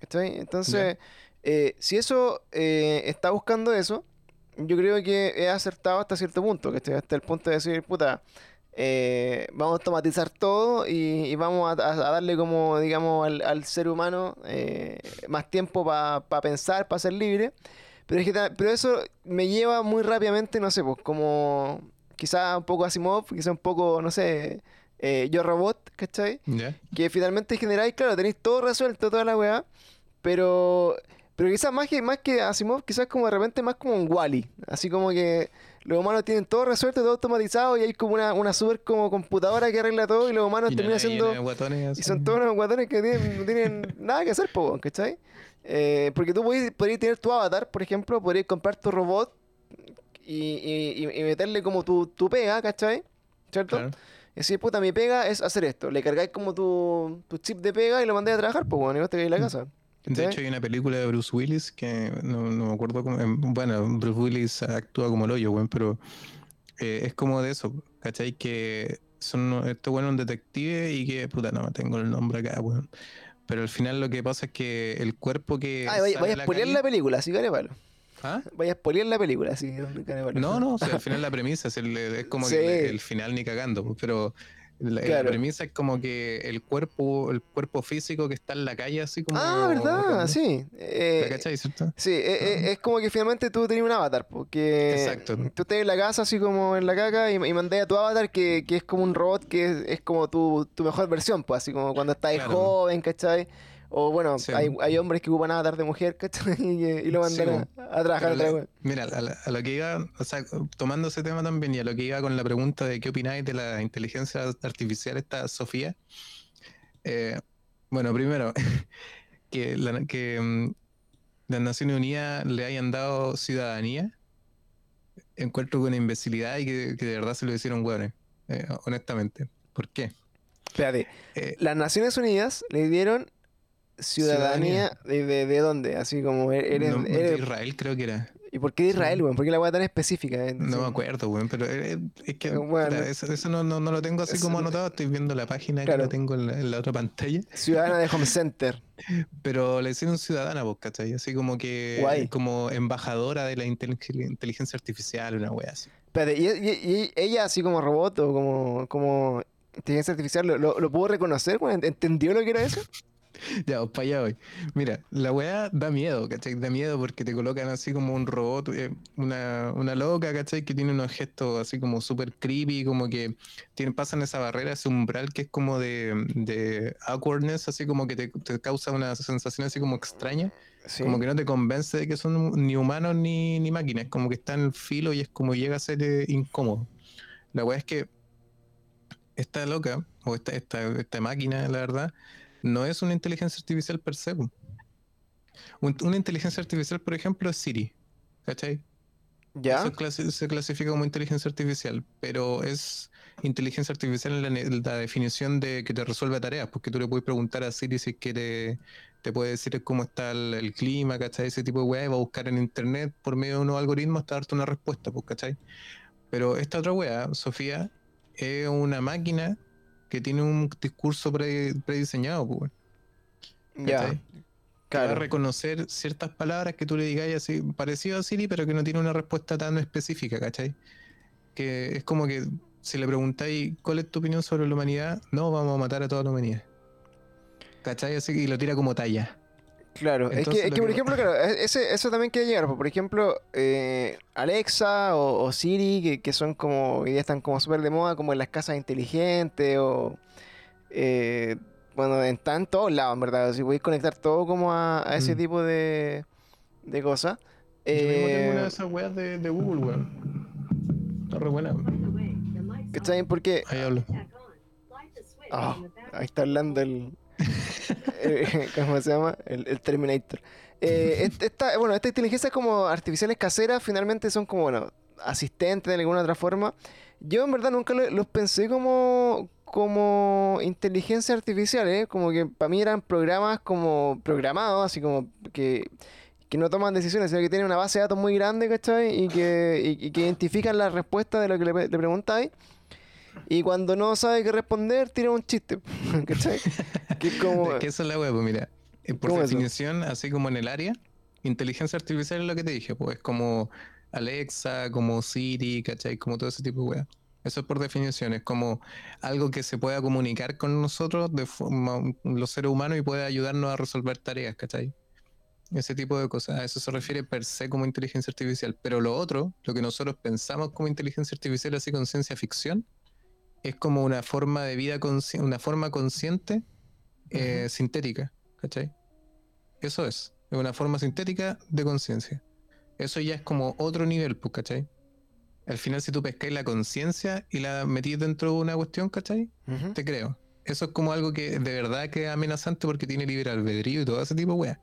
Entonces, eh, si eso eh, está buscando eso, yo creo que he acertado hasta cierto punto, que estoy hasta el punto de decir, puta, eh, vamos a automatizar todo y, y vamos a, a darle como, digamos, al, al ser humano eh, más tiempo para pensar, para ser libre. Pero, es que, pero eso me lleva muy rápidamente, no sé, pues como quizá un poco Asimov, quizá un poco, no sé, eh, Yo Robot, ¿cachai? ¿Ya? que finalmente generáis, claro, tenéis todo resuelto, toda la weá, pero, pero quizás más que, más que Asimov, quizás como de repente más como un Wally, así como que los humanos tienen todo resuelto, todo automatizado y hay como una, una super como computadora que arregla todo y los humanos Y terminan siendo... Y así. son todos unos guatones que tienen- no tienen nada que hacer, po, ¿cachai? Eh, porque tú podrías, podrías tener tu avatar, por ejemplo, podrías comprar tu robot y, y- y- meterle como tu, tu pega, ¿cachai? ¿Cierto? Claro. Y decir, puta, mi pega es hacer esto. Le cargáis como tu, tu chip de pega y lo mandáis a trabajar, pues bueno, y vos te en la casa. De hecho, hay una película de Bruce Willis que no, no me acuerdo cómo. em, Bueno, Bruce Willis actúa como el hoyo, weón, pero eh, es como de eso, ¿cachai? Que son este bueno un detective y que, puta, no tengo el nombre acá, weón. Pero al final lo que pasa es que el cuerpo que. Ah, vaya, vaya a spoilear la película, así que palo. ¿Ah? Vaya a spoilear la película, así que palo. No, no, o sea, al final la premisa es, el- es como Sí. que el, el final ni cagando, pues, pero la, premisa es como que el cuerpo, el cuerpo físico que está en la calle, así como. Ah, ¿verdad? Sí. ¿La Eh, cachai, cierto? Sí, e- e- es como que finalmente tú tenías un avatar, porque Exacto. tú estás en la casa así como en la caca y, y mandé a tu avatar que, que es como un robot que es, es como tu, tu mejor versión, pues así como cuando estás Claro. joven, ¿cachai? O bueno, Sí. hay, hay hombres que ocupan avatar de mujer, ¿cachai? Y, y lo Sí, mandan a, a trabajar otra vez. mira, a, la- a lo que iba, o sea, tomando ese tema también y a lo que iba con la pregunta de qué opináis de la inteligencia artificial, esta Sofía. eh, bueno, primero, que, la- que mm, las Naciones Unidas le hayan dado ciudadanía, encuentro con una imbecilidad y que, que de verdad se lo hicieron hueones, eh, honestamente. ¿Por qué? Espérate, Eh, las Naciones Unidas le dieron ciudadanía, ¿De, de, de dónde? Así como e-, eres... no, de Israel creo que era. ¿Y por qué de Sí. Israel, weón? ¿Por qué la weá tan específica? eh? No Sí. me acuerdo, weón, pero eh, es que bueno, eso, eso no, no, no lo tengo así eso como no- anotado, estoy viendo la página Claro. que la tengo en la, en la otra pantalla, Ciudadana de Home Center. pero le hicieron ciudadana, vos, ¿cachai? Así como que, Guay. como embajadora de la inteligen- inteligencia artificial, una wea así. Espérate, ¿y, y- y ella así como robot o como, como inteligencia artificial lo, lo, lo pudo reconocer? ¿Entendió lo que era eso? Ya, pues para allá voy. Mira, la weá da miedo, ¿cachai? Da miedo porque te colocan así como un robot, eh, una, una loca, ¿cachai? Que tiene unos gestos así como súper creepy, como que tiene, pasan esa barrera, ese umbral que es como de, de awkwardness, así como que te, te causa una sensación así como extraña, Sí. como que no te convence de que son ni humanos ni, ni máquinas, como que está en el filo y es como llega a ser eh, incómodo. La weá es que esta loca, o esta, esta, esta máquina, la verdad, no es una inteligencia artificial per se. Un- una inteligencia artificial, por ejemplo, es Siri. ¿Cachai? ¿Ya? Eso clasi- se clasifica como inteligencia artificial, pero es inteligencia artificial en la, definición de que te resuelve tareas, porque tú le puedes preguntar a Siri si que te, te puede decir cómo está el, el clima, ¿cachai? Ese tipo de weá, y va a buscar en internet por medio de unos algoritmos hasta darte una respuesta, pues, ¿cachai? Pero esta otra weá, Sofía, es una máquina que tiene un discurso pre- prediseñado, pues, Ya. Claro. reconocer ciertas palabras que tú le digas así, parecido a Siri, pero que no tiene una respuesta tan específica, ¿cachai? Que es como que si le preguntáis cuál es tu opinión sobre la humanidad, no, vamos a matar a toda la humanidad. ¿Cachai? Así que y lo tira como talla. Claro, es que, es que, por que- ejemplo, claro, e- ese, eso también quiere llegar. Por ejemplo, eh, Alexa o, o Siri, que, que son como, día están como súper de moda, como en las casas inteligentes o, eh, bueno, están en todos lados, en verdad. Si podéis conectar todo como a, a ese Mm. tipo de, de cosas. Yo mismo tengo Eh, una de esas weas de, de Google, weón. Está re buena. ¿Cachai? Porque Ahí hablo. Ah, ahí está hablando el. eh, ¿Cómo se llama? El, Terminator. Eh, est- esta, bueno, estas inteligencias como artificiales caseras finalmente son como, bueno, asistentes de alguna otra forma. Yo en verdad nunca lo- los pensé como, como inteligencia artificial, ¿eh? Como que para mí eran programas como programados, así como que, no toman decisiones, sino que tienen una base de datos muy grande, ¿cachai? Y que, y, que identifican la respuesta de lo que le, le preguntáis. Y cuando no sabe qué responder, tira un chiste, ¿cachai? Que es como... que eso es la web, pues mira. Eh, por definición, así como en el área, inteligencia artificial es lo que te dije, pues como Alexa, como Siri, ¿cachai? Como todo ese tipo de web. Eso es por definición, es como algo que se pueda comunicar con nosotros de forma, los seres humanos y puede ayudarnos a resolver tareas, ¿cachai? Ese tipo de cosas. A eso se refiere per se como inteligencia artificial. Pero lo otro, lo que nosotros pensamos como inteligencia artificial así con ciencia ficción, es como una forma de vida, una forma consciente eh, sintética, ¿cachai? Eso es, es una forma sintética de conciencia. Eso ya es como otro nivel, pues, ¿cachai? Al final, si tú pescáis la conciencia y la metís dentro de una cuestión, ¿cachai? Te creo. Eso es como algo que de verdad que es amenazante porque tiene libre albedrío y todo ese tipo de weas.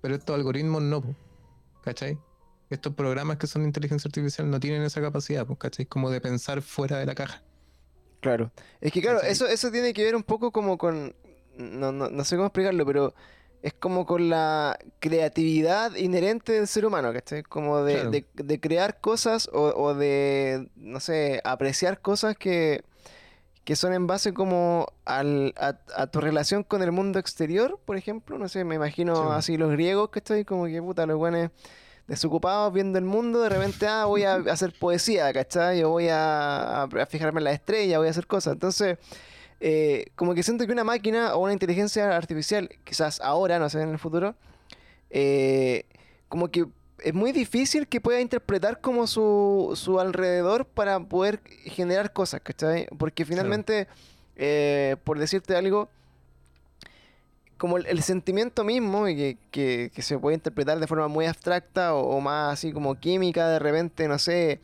Pero estos algoritmos no, ¿cachai? Estos programas que son inteligencia artificial no tienen esa capacidad, ¿cachai? Como de pensar fuera de la caja. Claro. Es que claro, eso, eso tiene que ver un poco como con. No, no, no sé cómo explicarlo, pero es como con la creatividad inherente del ser humano, ¿cachai? Como de, de, crear cosas o, de, no sé, apreciar cosas que, que son en base como al, a, tu relación con el mundo exterior, por ejemplo. No sé, me imagino así los griegos, ¿cachai? Como que puta, los buenos desocupados viendo el mundo, de repente, ah, voy a hacer poesía, ¿cachai? Yo voy a, a fijarme en la estrella, voy a hacer cosas. Entonces eh, como que siento que una máquina o una inteligencia artificial, quizás ahora, no sé, en el futuro, eh, como que es muy difícil que pueda interpretar como su, su alrededor para poder generar cosas, ¿cachai? Porque finalmente, eh, por decirte algo, como el, sentimiento mismo, y que, que, se puede interpretar de forma muy abstracta o, o, más así como química, de repente, no sé,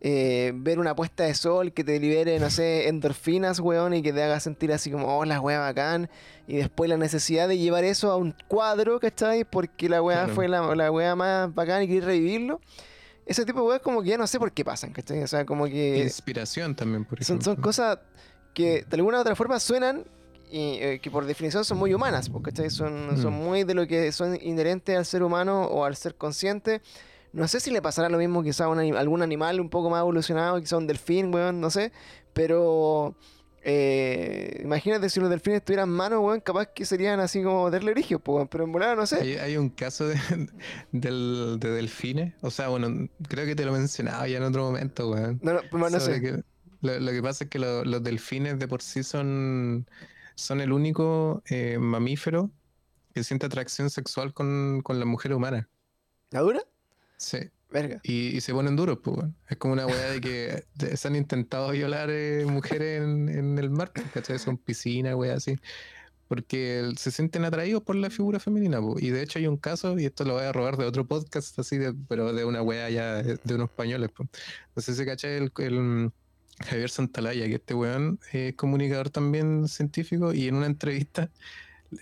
eh, ver una puesta de sol que te libere, no sé, endorfinas, weón, y que te haga sentir así como, oh, la weá bacán. Y después la necesidad de llevar eso a un cuadro, ¿cachai? Porque la weá fue la, la weá más bacán y querer revivirlo. Ese tipo de weas como que ya no sé por qué pasan, ¿cachai? O sea, como que... Inspiración también, por ejemplo. Son, cosas que de alguna u otra forma suenan y eh, que por definición son muy humanas, ¿cachai? Son, son mm. muy de lo que son inherentes al ser humano o al ser consciente. No sé si le pasará lo mismo quizá a algún animal un poco más evolucionado, quizá un delfín, weón, no sé. Pero eh, imagínate si los delfines tuvieran manos, weón, capaz que serían así como de origen, weón, pero en volada no sé. Hay, un caso de, delfines, o sea, bueno, creo que te lo mencionaba ya en otro momento, weón. No, no, pues no sé. lo, que pasa es que los delfines de por sí son, son el único eh, mamífero que siente atracción sexual con, con la mujer humana. ¿La dura? Sí. Y, se ponen duros, pues, Es como una weá de que se han intentado violar eh, mujeres en, el mar, pues, ¿cachai? Son piscinas, weá, así. Porque se sienten atraídos por la figura femenina, pues. Y de hecho hay un caso, y esto lo voy a robar de otro podcast, así, de, pero de una weá ya de, unos españoles, pues. No sé si cachai el, el Javier Santalaya, que este weón es comunicador también científico, y en una entrevista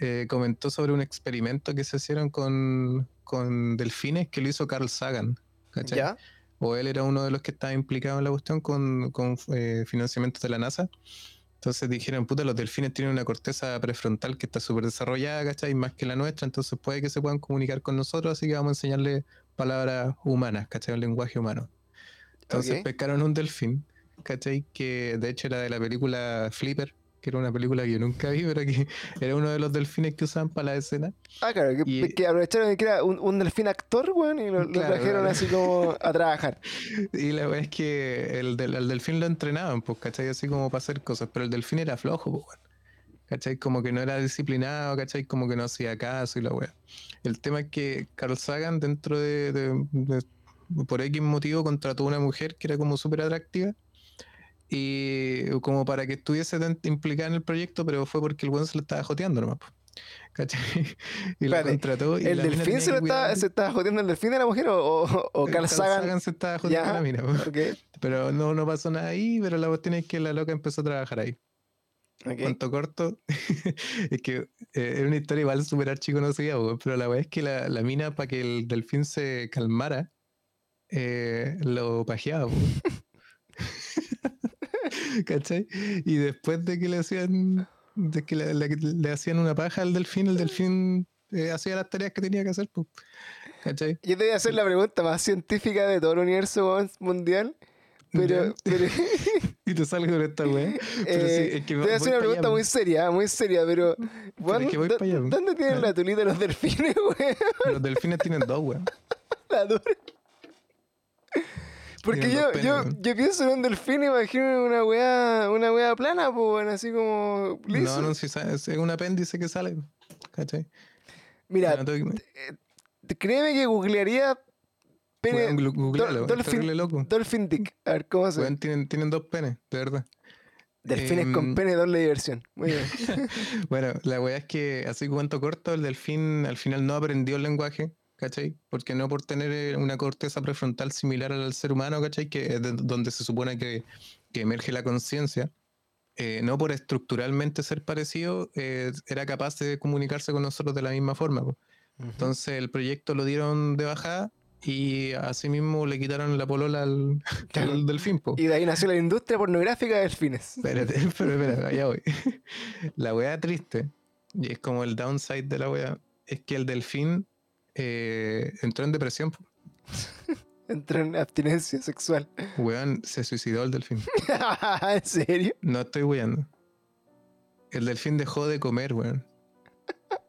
eh, comentó sobre un experimento que se hicieron con, con delfines que lo hizo Carl Sagan. ¿cachai? O él era uno de los que estaba implicado en la cuestión con, con eh, financiamiento de la NASA. Entonces dijeron, puta, los delfines tienen una corteza prefrontal que está súper desarrollada, ¿cachai? Más que la nuestra, entonces puede que se puedan comunicar con nosotros, así que vamos a enseñarle palabras humanas, ¿cachai? Un lenguaje humano. Entonces pescaron un delfín, ¿cachai? Que de hecho era de la película Flipper, que era una película que yo nunca vi, pero que era uno de los delfines que usaban para la escena. Ah, claro, que, aprovecharon que era un, delfín actor, weón, y lo, trajeron así como a trabajar. Y la verdad es que el, delfín lo entrenaban, pues, ¿cachai? Así como para hacer cosas, pero el delfín era flojo, pues, weón. ¿Cachai? Como que no era disciplinado, ¿cachai? Como que no hacía caso y la weá. El tema es que Carl Sagan, dentro de, de por X motivo, contrató a una mujer que era como súper atractiva y como para que estuviese implicada en el proyecto, pero fue porque el weón se lo estaba joteando nomás. ¿Cachai? Y la contrató. Y ¿El delfín se, lo estaba, se estaba joteando el delfín de la mujer o, o, Carl, Sagan? se estaba joteando a la mina. Pero no, no pasó nada ahí, pero la cuestión es que la loca empezó a trabajar ahí. Okay. corto, es que eh, era una historia igual súper archiconocida, pero la verdad es que la, la mina, para que el delfín se calmara, eh, lo pajeaba. ¿Cachai? Y después de que le hacían, de que le, hacían una paja al delfín, el delfín eh, hacía las tareas que tenía que hacer, pues. ¿Cachai? Yo te voy a hacer la pregunta más científica de todo el universo mundial. Pero, pero... y te salgo con esta weá. Eh, te voy a hacer una pregunta muy seria, muy seria, pero. ¿Dónde tienen la tulita los delfines, weón? Los delfines tienen dos, weón. La dura. Porque yo, yo, yo, pienso en un delfín y imagino una weá, una weá plana, pues, bueno, así como liso. No, no, si es un apéndice que sale, ¿cachai? Mira, créeme que googlearía pene. Bueno, dolphin, loco. dolphin Dick. A ver, ¿cómo se bueno, tienen, tienen dos penes, de verdad. Delfines con em, pene, doble diversión. Muy bien. bueno, la weá es que, así cuento corto, el delfín al final no aprendió el lenguaje, ¿cachai? Porque no por tener eh, una corteza prefrontal similar al ser humano, ¿cachai? Que es donde se supone que, que emerge la conciencia. Eh, no por estructuralmente ser parecido, eh, era capaz de comunicarse con nosotros de la misma forma. Entonces el proyecto lo dieron de bajada y asimismo le quitaron la polola al, delfín. Y de ahí nació la industria pornográfica de delfines. Espérate, pero espera, ya voy. La wea triste, y es como el downside de la wea, es que el delfín eh, entró en depresión. entró en abstinencia sexual. Weón, se suicidó el delfín. ¿En serio? No estoy weando. El delfín dejó de comer, weón.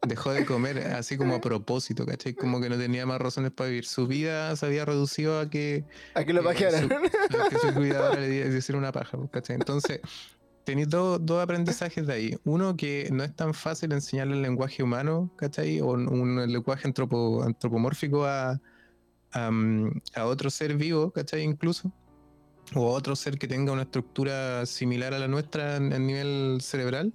Dejó de comer así como a propósito, ¿cachai? Como que no tenía más razones para vivir. Su vida se había reducido a que. A que lo pajearan. a que su cuidadora le decir una paja, ¿cachai? Entonces, tenéis dos, aprendizajes de ahí. Uno, que no es tan fácil enseñarle el lenguaje humano, ¿cachai? O un, lenguaje antropomórfico a, a, otro ser vivo, ¿cachai? Incluso. O a otro ser que tenga una estructura similar a la nuestra el nivel cerebral.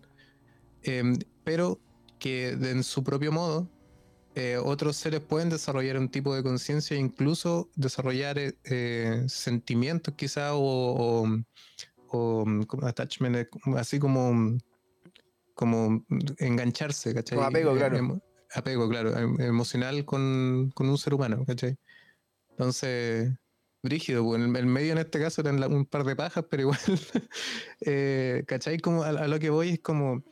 Em, pero que en su propio modo eh, otros seres pueden desarrollar un tipo de conciencia e incluso desarrollar eh, eh, sentimientos quizá o, attachment, así como, como engancharse, ¿cachai? apego, claro. apego, claro, em, emocional con, un ser humano, ¿cachai? Entonces, brígido, pues, el, medio en este caso eran un par de pajas, pero igual, ¿cachai? Como a, lo que voy es como,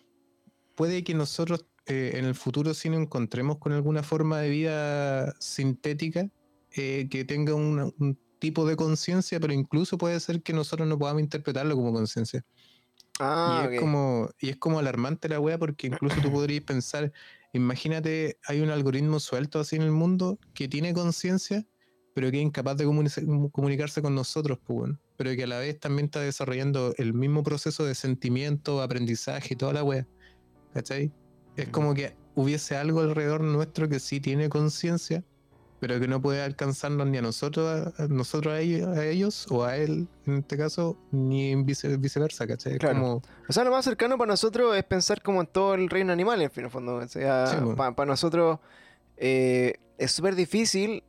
puede que nosotros eh, en el futuro si nos encontremos con alguna forma de vida sintética eh, que tenga un tipo de conciencia, pero incluso puede ser que nosotros no podamos interpretarlo como conciencia. Ah, y, es como, y es como alarmante la wea porque incluso tú podrías pensar, imagínate, hay un algoritmo suelto así en el mundo que tiene conciencia, pero que es incapaz de comunicarse con nosotros, pues, pero que a la vez también está desarrollando el mismo proceso de sentimiento, aprendizaje y toda la wea. ¿Cachai? Es como que hubiese algo alrededor nuestro que sí tiene conciencia, pero que no puede alcanzarnos ni a nosotros, a, nosotros a ellos, o a él, en este caso, ni viceversa, ¿cachai? Como... O sea, lo más cercano para nosotros es pensar como en todo el reino animal, en fin, en fondo. O sea, para nosotros eh, es súper difícil,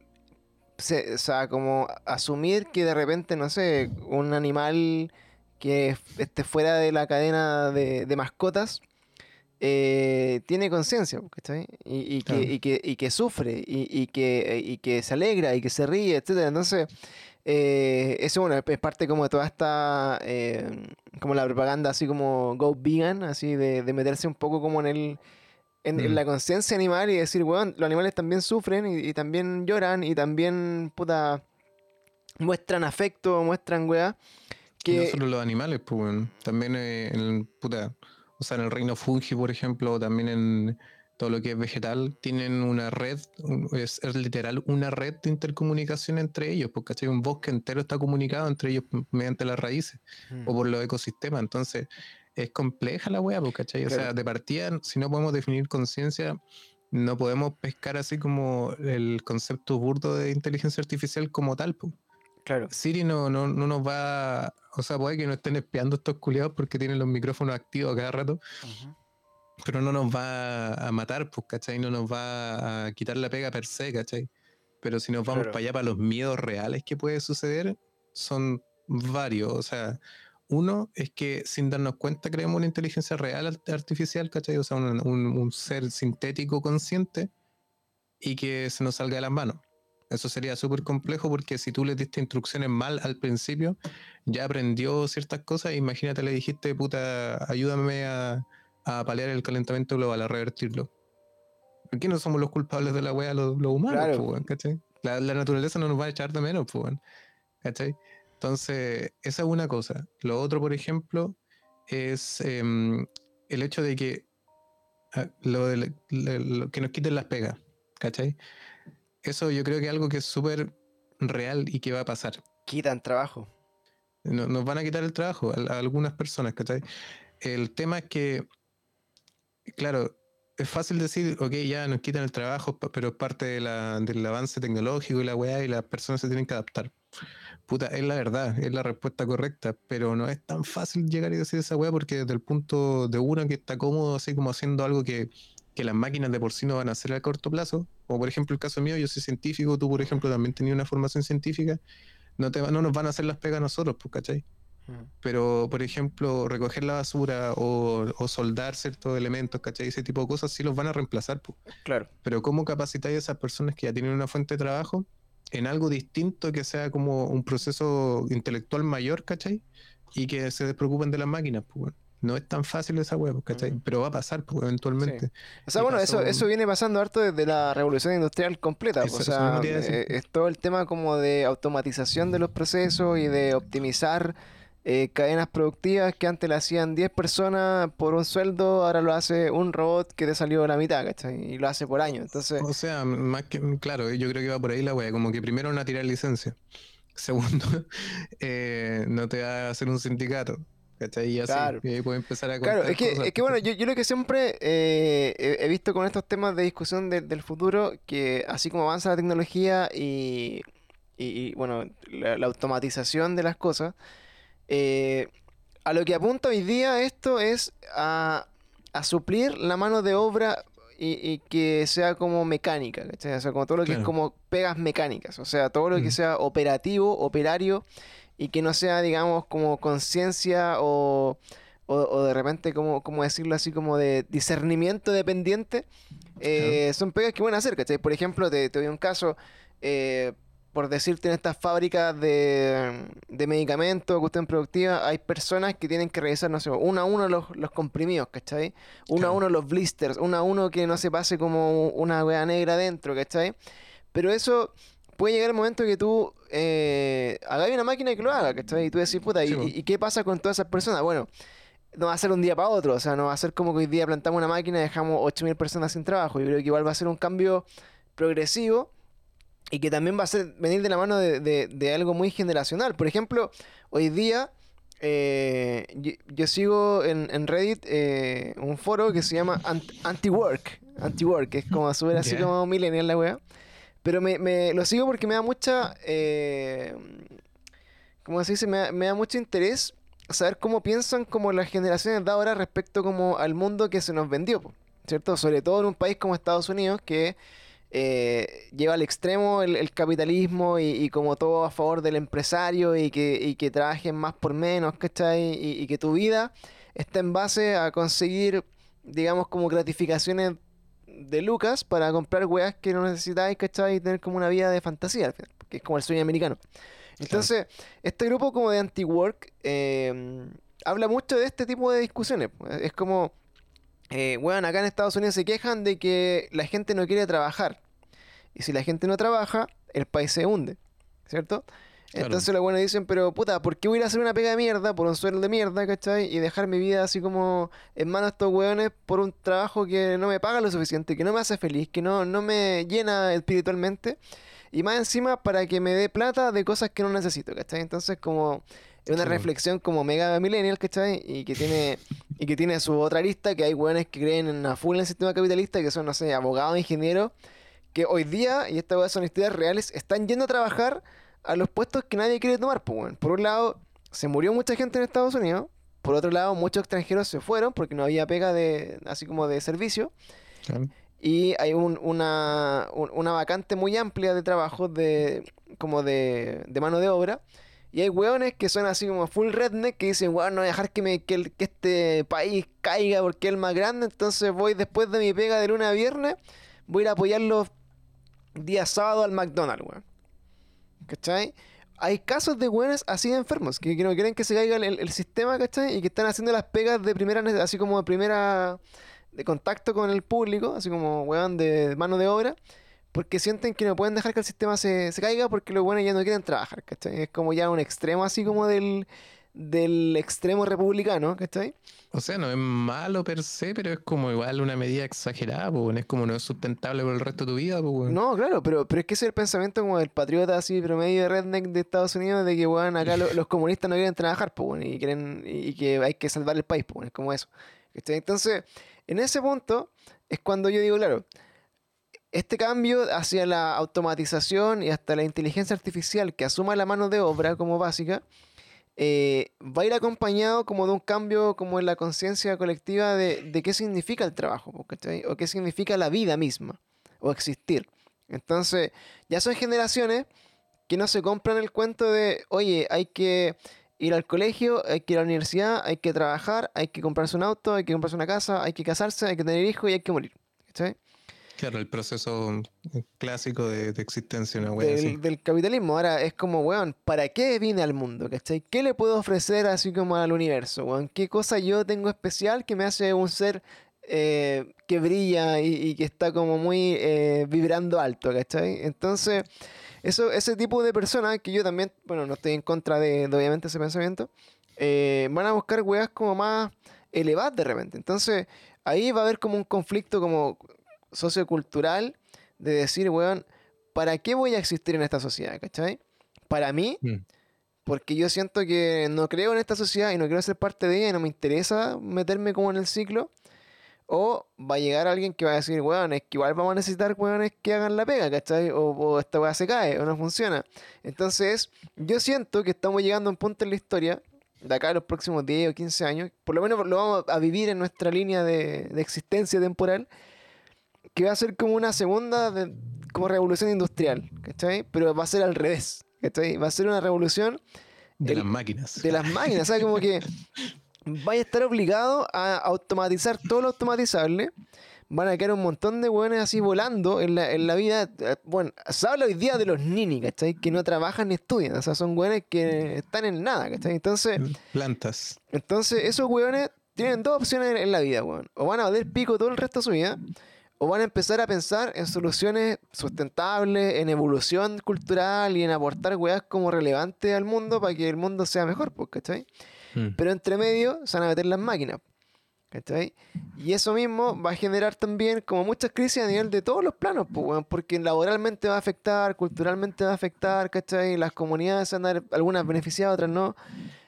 o sea, como asumir que de repente, no sé, un animal que esté fuera de la cadena de mascotas eh, tiene conciencia, y, y, que, y, que, y, que, sufre, y, que, y que se alegra, y que se ríe, etc. Entonces, eh, eso bueno, es parte como de toda esta, eh, como la propaganda así como go vegan, así de, de meterse un poco como en el... En, mm. la conciencia animal y decir, bueno, los animales también sufren y, también lloran y también, puta, muestran afecto, muestran weá. Que... No solo los animales, pues, también en puta, o sea, en el reino fungi, por ejemplo, también en todo lo que es vegetal, tienen una red, es, literal una red de intercomunicación entre ellos, porque hay un bosque entero está comunicado entre ellos mediante las raíces o por los ecosistemas. Entonces, es compleja la wea, ¿cachai? O sea, de partida, si no podemos definir conciencia, no podemos pescar así como el concepto burdo de inteligencia artificial como tal. Pues. Claro. Siri no, no, no nos va. O sea, puede que no estén espiando estos culiados porque tienen los micrófonos activos cada rato. Pero no nos va a matar, pues, ¿cachai? No nos va a quitar la pega per se, ¿cachai? Pero si nos vamos para allá, para los miedos reales que puede suceder, son varios. O sea, uno es que sin darnos cuenta creemos una inteligencia real artificial, ¿cachai? O sea, un, un ser sintético consciente y que se nos salga de las manos. Eso sería súper complejo porque si tú le diste instrucciones mal al principio, ya aprendió ciertas cosas. Imagínate, le dijiste, puta, ayúdame a, a paliar el calentamiento global, a revertirlo. ¿Por qué no somos los culpables de la wea los, humanos? la, naturaleza no nos va a echar de menos, ¿cachai? Entonces, esa es una cosa. Lo otro, por ejemplo, es em, el hecho de que ah, lo, que nos quiten las pegas, ¿cachai? Eso yo creo que es algo que es súper real y que va a pasar. Quitan trabajo. nos van a quitar el trabajo a, algunas personas, ¿cachai? El tema es que, claro, es fácil decir, ok, ya nos quitan el trabajo, pero es parte de la, del avance tecnológico y la weá y las personas se tienen que adaptar. Puta, es la verdad, es la respuesta correcta, pero no es tan fácil llegar y decir esa weá porque desde el punto de uno que está cómodo así como haciendo algo que, que las máquinas de por sí no van a hacer a corto plazo, como por ejemplo el caso mío, yo soy científico, tú por ejemplo también tenías una formación científica, no, te, no nos van a hacer las pegas a nosotros, pues, ¿cachai? Mm. Pero, por ejemplo, recoger la basura o, soldar ciertos elementos, ¿cachai? Ese tipo de cosas sí los van a reemplazar. Pues. Claro. Pero ¿cómo capacitáis a esas personas que ya tienen una fuente de trabajo en algo distinto que sea como un proceso intelectual mayor, ¿cachai? Y que se despreocupen de las máquinas, pues, no es tan fácil esa web, ¿cachai? Pero va a pasar pues, eventualmente. O sea, bueno, eso, eso viene pasando harto desde la revolución industrial completa. o sea, eh, es todo el tema como de automatización de los procesos y de optimizar eh, cadenas productivas que antes le hacían 10 personas por un sueldo, ahora lo hace un robot que te salió la mitad, ¿cachai? Y lo hace por año. Entonces... O sea, más que, claro, yo creo que va por ahí la wea, como que primero no tirar licencia. Segundo, eh, no te va a hacer un sindicato. ¿Cachai? Y así, claro. puede empezar a Claro, es que, es que bueno, yo, yo lo que siempre eh, he, visto con estos temas de discusión del futuro, que así como avanza la tecnología y, y, bueno, la, automatización de las cosas, eh, a lo que apunta hoy día esto es a, suplir la mano de obra y, que sea como mecánica, O sea, como todo lo que es como pegas mecánicas, o sea, todo lo que mm. sea operativo, operario, y que no sea, digamos, como conciencia o, o, de repente, como, como decirlo así, como de discernimiento dependiente, eh, son pegas que pueden hacer, ¿cachai? Por ejemplo, te, te doy un caso, eh, por decirte, en estas fábricas de, de medicamentos, cuestión productiva, hay personas que tienen que revisar, no sé, uno a uno los, los comprimidos, ¿cachai? Uno a uno los blisters, uno a uno que no se pase como una wea negra dentro, ¿cachai? Pero eso puede llegar el momento que tú eh, hagas una máquina que lo haga, ¿cachai? Y tú decís, puta, ¿y, qué pasa con todas esas personas? Bueno, no va a ser un día para otro, o sea, no va a ser como que hoy día plantamos una máquina y dejamos 8.000 personas sin trabajo. Yo creo que igual va a ser un cambio progresivo y que también va a ser venir de la mano de, algo muy generacional. Por ejemplo, hoy día eh, yo, sigo en, Reddit eh, un foro que se llama Anti-Work, Anti-Work, que es como súper así como millennial la wea. Pero me, lo sigo porque me da mucha... Eh, ¿Cómo se dice? Me, da mucho interés saber cómo piensan como las generaciones de ahora respecto como al mundo que se nos vendió, ¿cierto? Sobre todo en un país como Estados Unidos que eh, lleva al extremo el, capitalismo y, como todo a favor del empresario y que, y que trabajen más por menos, ¿cachai? Y, y que tu vida está en base a conseguir, digamos, como gratificaciones de lucas para comprar weas que no necesitáis, ¿cachai? Y tener como una vida de fantasía, que es como el sueño americano. Entonces, este grupo como de anti-work em, habla mucho de este tipo de discusiones. Es como, eh, acá en Estados Unidos se quejan de que la gente no quiere trabajar. Y si la gente no trabaja, el país se hunde, ¿cierto? Entonces los buenos dicen, pero puta, ¿por qué voy a ir a hacer una pega de mierda por un sueldo de mierda, ¿cachai? Y dejar mi vida así como en manos de estos weones por un trabajo que no me paga lo suficiente, que no me hace feliz, que no, no me llena espiritualmente. Y más encima para que me dé plata de cosas que no necesito, ¿cachai? Entonces como es una reflexión como mega millennial, ¿cachai? Y que tiene y que tiene su otra lista, que hay weones que creen en una full en el sistema capitalista, que son, no sé, abogados, ingenieros, que hoy día, y estas son historias reales, están yendo a trabajar a los puestos que nadie quiere tomar. Pues, Por un lado, se murió mucha gente en Estados Unidos. Por otro lado, muchos extranjeros se fueron porque no había pega de así como de servicio. Y hay una, una vacante muy amplia de trabajo de, como de, de mano de obra. Y hay weones que son así como full redneck que dicen, weón, no voy a dejar que, me, que, que, este país caiga porque es el más grande. Entonces voy después de mi pega de luna a viernes, voy a ir a apoyarlos día sábado al McDonald's, weón. ¿Cachai? Hay casos de weones así de enfermos, que, no quieren que se caiga el, sistema, ¿cachai? Y que están haciendo las pegas de primera, así como de primera, de contacto con el público, así como weón de mano de obra, porque sienten que no pueden dejar que el sistema se, se caiga porque los buenos ya no quieren trabajar, ¿cachai? Es como ya un extremo así como del, del extremo republicano, ¿cachai? O sea, no es malo per se, pero es como igual una medida exagerada, pues, es como no es sustentable por el resto de tu vida, pues, No, claro, pero, pero es que ese es el pensamiento como del patriota así promedio de redneck de Estados Unidos, de que, bueno, acá los comunistas no quieren trabajar, pues, y, quieren, y que hay que salvar el país, pues, es como eso. Entonces, en ese punto es cuando yo digo, claro, este cambio hacia la automatización y hasta la inteligencia artificial que asuma la mano de obra como básica, eh, va a ir acompañado como de un cambio como en la conciencia colectiva de, qué significa el trabajo, o qué significa la vida misma, o existir. Entonces, ya son generaciones que no se compran el cuento de, oye, hay que ir al colegio, hay que ir a la universidad, hay que trabajar, hay que comprarse un auto, hay que comprarse una casa, hay que casarse, hay que tener hijos y hay que morir. Claro, el proceso clásico de, existencia, una del, del, capitalismo. Ahora es como, weón, ¿para qué vine al mundo? ¿Cachai? ¿Qué le puedo ofrecer así como al universo, weón? ¿Qué cosa yo tengo especial que me hace un ser eh, que brilla y, que está como muy eh, vibrando alto, ¿cachai? Entonces, eso, ese tipo de personas, que yo también, bueno, no estoy en contra de, obviamente ese pensamiento, eh, van a buscar weas como más elevadas de repente. Entonces, ahí va a haber como un conflicto como sociocultural de decir, weón, ¿para qué voy a existir en esta sociedad? ¿Cachai? Para mí, mm. porque yo siento que no creo en esta sociedad y no quiero ser parte de ella y no me interesa meterme como en el ciclo. O va a llegar alguien que va a decir, weón, es que igual vamos a necesitar weones que hagan la pega, ¿cachai? O, esta weá se cae o no funciona. Entonces, yo siento que estamos llegando a un punto en la historia, de acá a los próximos 10 o 15 años, por lo menos lo vamos a vivir en nuestra línea de, de existencia temporal, que va a ser como una segunda como revolución industrial, ¿cachai? Pero va a ser al revés, ¿cachai? Va a ser una revolución de las máquinas. De las máquinas, ¿sabes? Como que vaya a estar obligado a automatizar todo lo automatizable. Van a quedar un montón de hueones así volando en la, en la vida. Bueno, se habla hoy día de los nini, ¿cachai? Que no trabajan ni estudian. O sea, son hueones que están en nada, ¿cachai? Entonces. Plantas. Entonces, esos hueones tienen dos opciones en, la vida, weón. O van a valer pico todo el resto de su vida o van a empezar a pensar en soluciones sustentables, en evolución cultural y en aportar weas como relevantes al mundo para que el mundo sea mejor, pues, ¿cachai? Hmm. Pero entre medio se van a meter las máquinas, ¿cachai? Y eso mismo va a generar también como muchas crisis a nivel de todos los planos, pues, porque laboralmente va a afectar, culturalmente va a afectar, ¿cachai? Las comunidades van a dar algunas beneficiadas, otras no.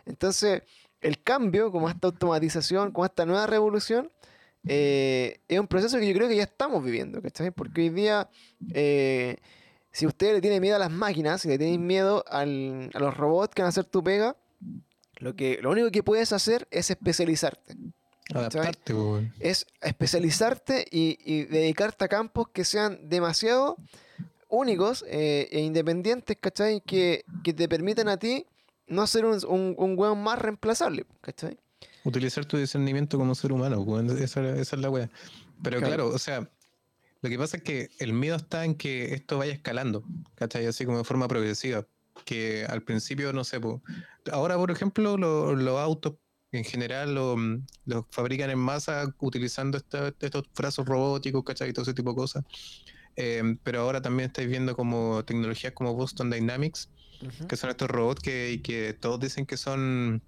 Entonces, el cambio, como esta automatización, como esta nueva revolución, eh, es un proceso que yo creo que ya estamos viviendo, ¿cachai? Porque hoy día, eh, si usted le tiene miedo a las máquinas, si le tiene miedo a los robots que van a hacer tu pega, lo, que, lo único que puedes hacer es especializarte. Adaptarte, Es especializarte y, dedicarte a campos que sean demasiado únicos eh, e independientes, ¿cachai? Que, que, te permitan a ti no ser un, un, un hueón más reemplazable, ¿cachai? Utilizar tu discernimiento como ser humano, esa, esa es la wea. Pero claro. o sea, lo que pasa es que el miedo está en que esto vaya escalando, ¿cachai? Así como de forma progresiva. Que al principio, no sé, ahora por ejemplo, los autos en general los fabrican en masa utilizando estos brazos robóticos, ¿cachai? Todo ese tipo de cosas. Eh, pero ahora también estáis viendo como tecnologías como Boston Dynamics, que son estos robots que, que todos dicen que son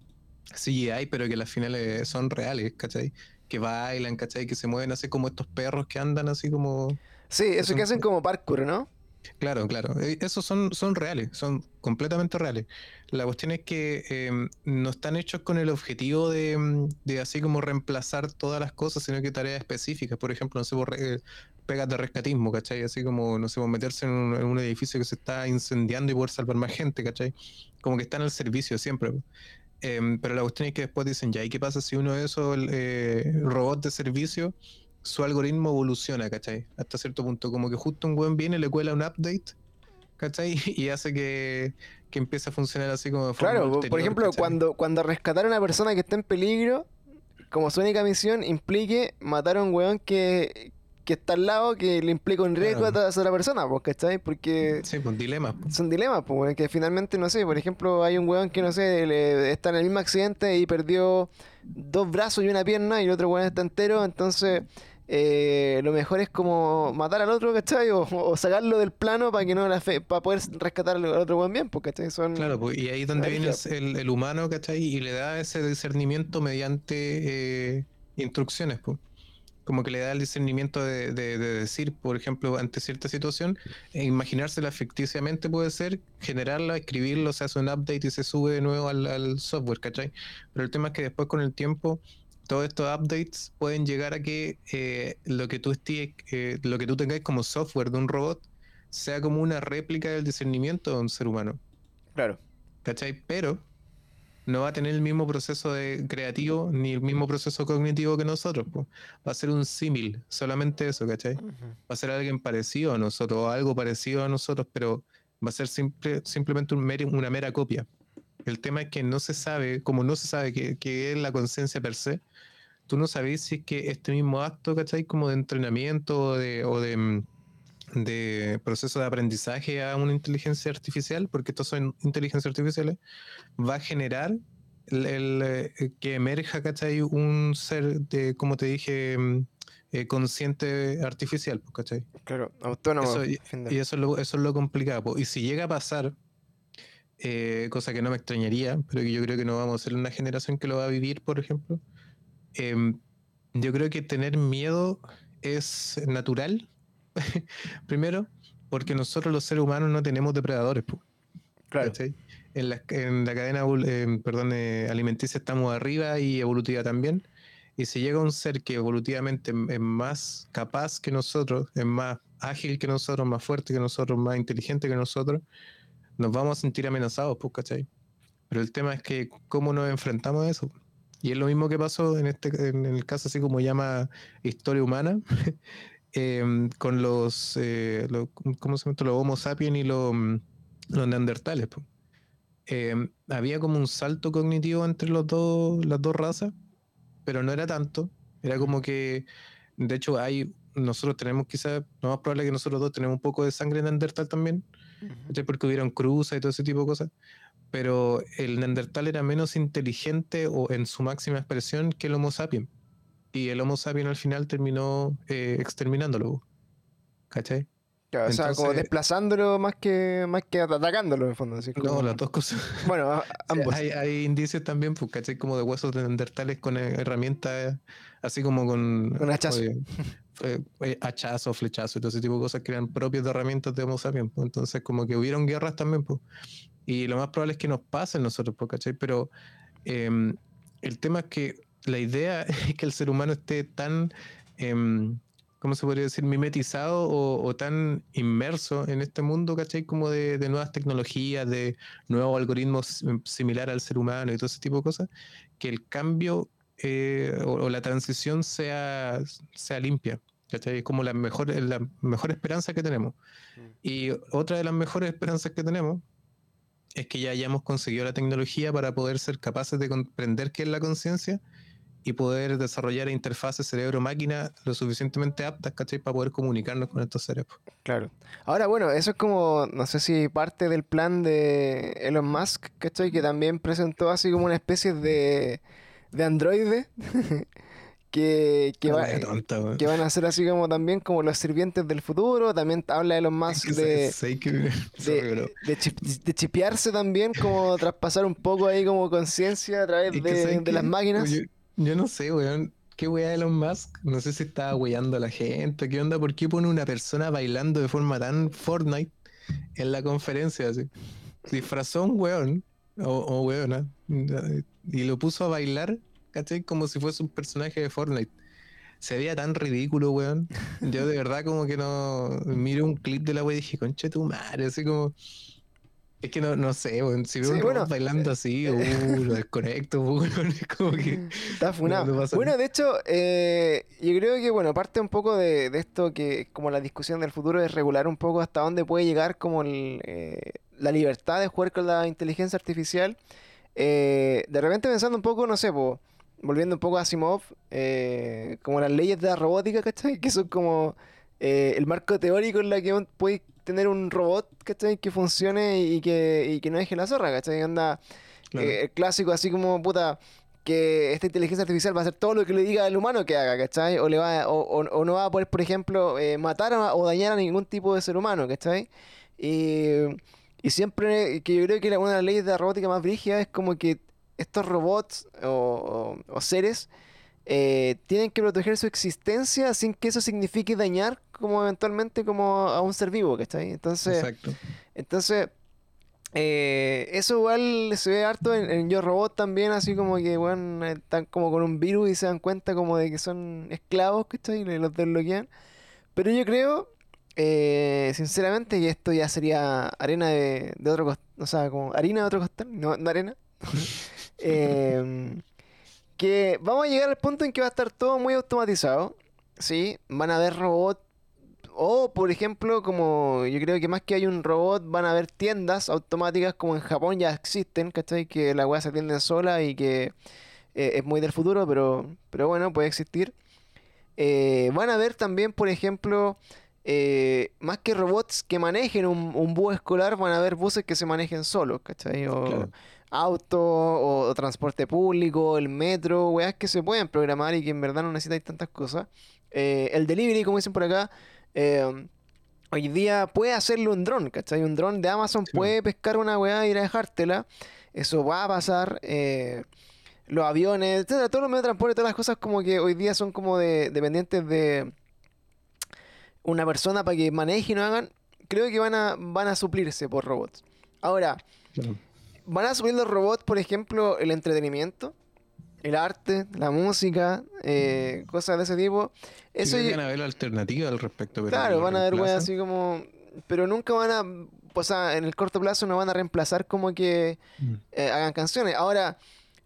CGI, pero que las finales son reales, ¿cachai? Que bailan, ¿cachai? Que se mueven así como estos perros que andan así como... Sí, eso que hacen como parkour, ¿no? Claro, claro. Eh, esos son, son reales, son completamente reales. La cuestión es que em, no están hechos con el objetivo de, em, de, así como reemplazar todas las cosas, sino que tareas específicas. Por ejemplo, no sé, por, eh, pegas de rescatismo, ¿cachai? Así como, no sé, por meterse en un, edificio que se está incendiando y poder salvar más gente, ¿cachai? Como que están al servicio siempre. Em, pero la cuestión es que después dicen, ya, ¿y qué pasa si uno de esos eh, robots de servicio, su algoritmo evoluciona, ¿cachai? Hasta cierto punto, como que justo un buen viene, le cuela un update, ¿cachai? Y hace que, que empiece a funcionar así como de forma Claro, por ejemplo, cuando, cuando rescatar a una persona que está en peligro, como su única misión implique matar a un weón que, que está al lado que le implica un riesgo a esa otra persona, pues, ¿cachai? Porque... Sí, pues dilemas. Son dilemas, pues, que finalmente, no sé, por ejemplo, hay un weón que, no sé, le, está en el mismo accidente y perdió dos brazos y una pierna y el otro weón está entero, entonces eh, lo mejor es como matar al otro, ¿cachai? O, sacarlo del plano para que no la para poder rescatar al otro buen bien, pues, ¿cachai? Son claro, pues, y ahí es donde viene el, humano, ¿cachai? Y le da ese discernimiento mediante eh, instrucciones, pues. Como que le da el discernimiento de, decir, por ejemplo, ante cierta situación, e imaginársela ficticiamente puede ser, generarla, escribirlo, se hace un update y se sube de nuevo al, al software, ¿cachai? Pero el tema es que después con el tiempo todos estos updates pueden llegar a que eh, lo que tú estés, eh, lo que tú tengáis como software de un robot sea como una réplica del discernimiento de un ser humano. Claro. ¿Cachai? Pero no va a tener el mismo proceso de creativo ni el mismo proceso cognitivo que nosotros. Va a ser un símil, solamente eso, ¿cachai? Va a ser alguien parecido a nosotros, o algo parecido a nosotros, pero va a ser simple, simplemente un una mera copia. El tema es que no se sabe, como no se sabe qué, es la conciencia per se, tú no sabes si es que este mismo acto, ¿cachai? Como de entrenamiento o de, o de, mm, de proceso de aprendizaje a una inteligencia artificial, porque estos son inteligencias artificiales, va a generar el, eh, que emerja, ¿cachai? Un ser de, como te dije, mm, eh, consciente artificial, ¿cachai? Claro, autónomo. y, eso es, lo, eso es lo complicado. Y si llega a pasar, eh, cosa que no me extrañaría, pero que yo creo que no vamos a ser una generación que lo va a vivir, por ejemplo. Em, yo creo que tener miedo es natural, primero, porque nosotros los seres humanos no tenemos depredadores. Claro. En la, en la, cadena em, perdón, eh, alimenticia estamos arriba y evolutiva también. Y si llega un ser que evolutivamente es más capaz que nosotros, es más ágil que nosotros, más fuerte que nosotros, más inteligente que nosotros, nos vamos a sentir amenazados, pues, ¿cachai? Pero el tema es que cómo nos enfrentamos a eso. Y es lo mismo que pasó en este en el caso así como llama historia humana, em, con los, eh, ¿cómo se llama? Los Homo sapiens y los, los neandertales. Em, había como un salto cognitivo entre los dos, las dos razas, pero no era tanto. Era como que, de hecho, hay, nosotros tenemos quizás, lo más probable que nosotros dos tenemos un poco de sangre neandertal también porque hubieron cruzas y todo ese tipo de cosas. Pero el Neandertal era menos inteligente o en su máxima expresión que el Homo sapiens. Y el Homo sapiens al final terminó eh, exterminándolo. ¿Cachai? o sea, como desplazándolo más que más que atacándolo en el fondo. Así No, las dos cosas. Bueno, ambos. hay, indicios también, pues, ¿cachai? Como de huesos de neandertales con herramientas, así como con. Con hachazo. Eh, hachazo, flechazo y todo ese tipo de cosas que eran propios de herramientas de Homo sapiens. Pues. Entonces, como que hubieron guerras también, pues. Y lo más probable es que nos pasen nosotros, pues, ¿cachai? Pero em, el tema es que la idea es que el ser humano esté tan. Em, ¿cómo se podría decir? Mimetizado o, tan inmerso en este mundo, ¿cachai? Como de, nuevas tecnologías, de nuevos algoritmos similares al ser humano y todo ese tipo de cosas, que el cambio eh, o, la transición sea, sea limpia. ¿cachai? Es como la mejor, la mejor esperanza que tenemos. Mm. Y otra de las mejores esperanzas que tenemos es que ya hayamos conseguido la tecnología para poder ser capaces de comprender qué es la conciencia y poder desarrollar interfaces cerebro-máquina lo suficientemente aptas, ¿cachai? Para poder comunicarnos con estos cerebros. Claro. Ahora, bueno, eso es como, no sé si parte del plan de Elon Musk, ¿cachai? Que también presentó así como una especie de, de androide. que, que, que, van a ser así como también como los sirvientes del futuro. También habla Elon Musk de, de, chipearse también, como traspasar un poco ahí como conciencia a través de, las máquinas. Yo no sé, weón. ¿Qué weá Elon Musk? No sé si estaba weyando a la gente. ¿Qué onda? ¿Por qué pone una persona bailando de forma tan Fortnite en la conferencia? Así? Disfrazó un weón, o, o weona, y lo puso a bailar, ¿cachai? Como si fuese un personaje de Fortnite. Se veía tan ridículo, weón. Yo de verdad como que no... Miré un clip de la wea y dije, conche tu madre, así como... Es que no, no sé, si veo un bueno, bailando así, uh, lo desconecto, es como que. Está funado. bueno, de hecho, eh, yo creo que, bueno, parte un poco de, esto que, como la discusión del futuro, es regular un poco hasta dónde puede llegar como eh, la libertad de jugar con la inteligencia artificial. Eh, de repente pensando un poco, no sé, volviendo un poco a Asimov, eh, como las leyes de la robótica, ¿cachai? Que son como eh, el marco teórico en la que puedes tener un robot, ¿cachai? Que funcione y que, y que no deje la zorra, ¿cachai? Anda, el clásico así como, puta, que esta inteligencia artificial va a hacer todo lo que le diga el humano que haga, ¿cachai? O, le va, o, no va a poder, por ejemplo, matar o dañar a ningún tipo de ser humano, ¿cachai? Y, y siempre, que yo creo que una de las leyes de la robótica más brígida es como que estos robots o, seres eh, tienen que proteger su existencia sin que eso signifique dañar como eventualmente como a un ser vivo, ¿cachai? Entonces, Exacto. entonces eh, eso igual se ve harto en, Yo Robot también, así como que, bueno, están como con un virus y se dan cuenta como de que son esclavos, ¿cachai? Y los desbloquean. Pero yo creo eh, sinceramente, y esto ya sería arena de, otro costal, o sea, como harina de otro costal, no, arena. Em, que vamos a llegar al punto en que va a estar todo muy automatizado, ¿sí? Van a haber robots, o por ejemplo, como yo creo que más que hay un robot, van a haber tiendas automáticas como en Japón ya existen, ¿cachai? Que la weá se atienden sola y que eh, es muy del futuro, pero, pero bueno, puede existir. Eh, van a haber también, por ejemplo, eh, más que robots que manejen un, bus escolar, van a haber buses que se manejen solos, ¿cachai? O auto, o, transporte público, el metro, weas que se pueden programar y que en verdad no necesitáis tantas cosas. Eh, el delivery, como dicen por acá, eh, hoy día puede hacerlo un dron, ¿cachai? Un dron de Amazon puede pescar una weá y ir a dejártela. Eso va a pasar. los aviones, todos los medios de transporte, todas las cosas como que hoy día son como de, dependientes de una persona para que maneje y no hagan, creo que van a, van a suplirse por robots. Ahora, van a suplir los robots, por ejemplo, el entretenimiento, el arte, la música, eh, cosas de ese tipo. Eso van a ver alternativa al respecto. claro, van a ver weas así como... Pero nunca van a... O sea, en el corto plazo no van a reemplazar como que mm. eh, hagan canciones. Ahora,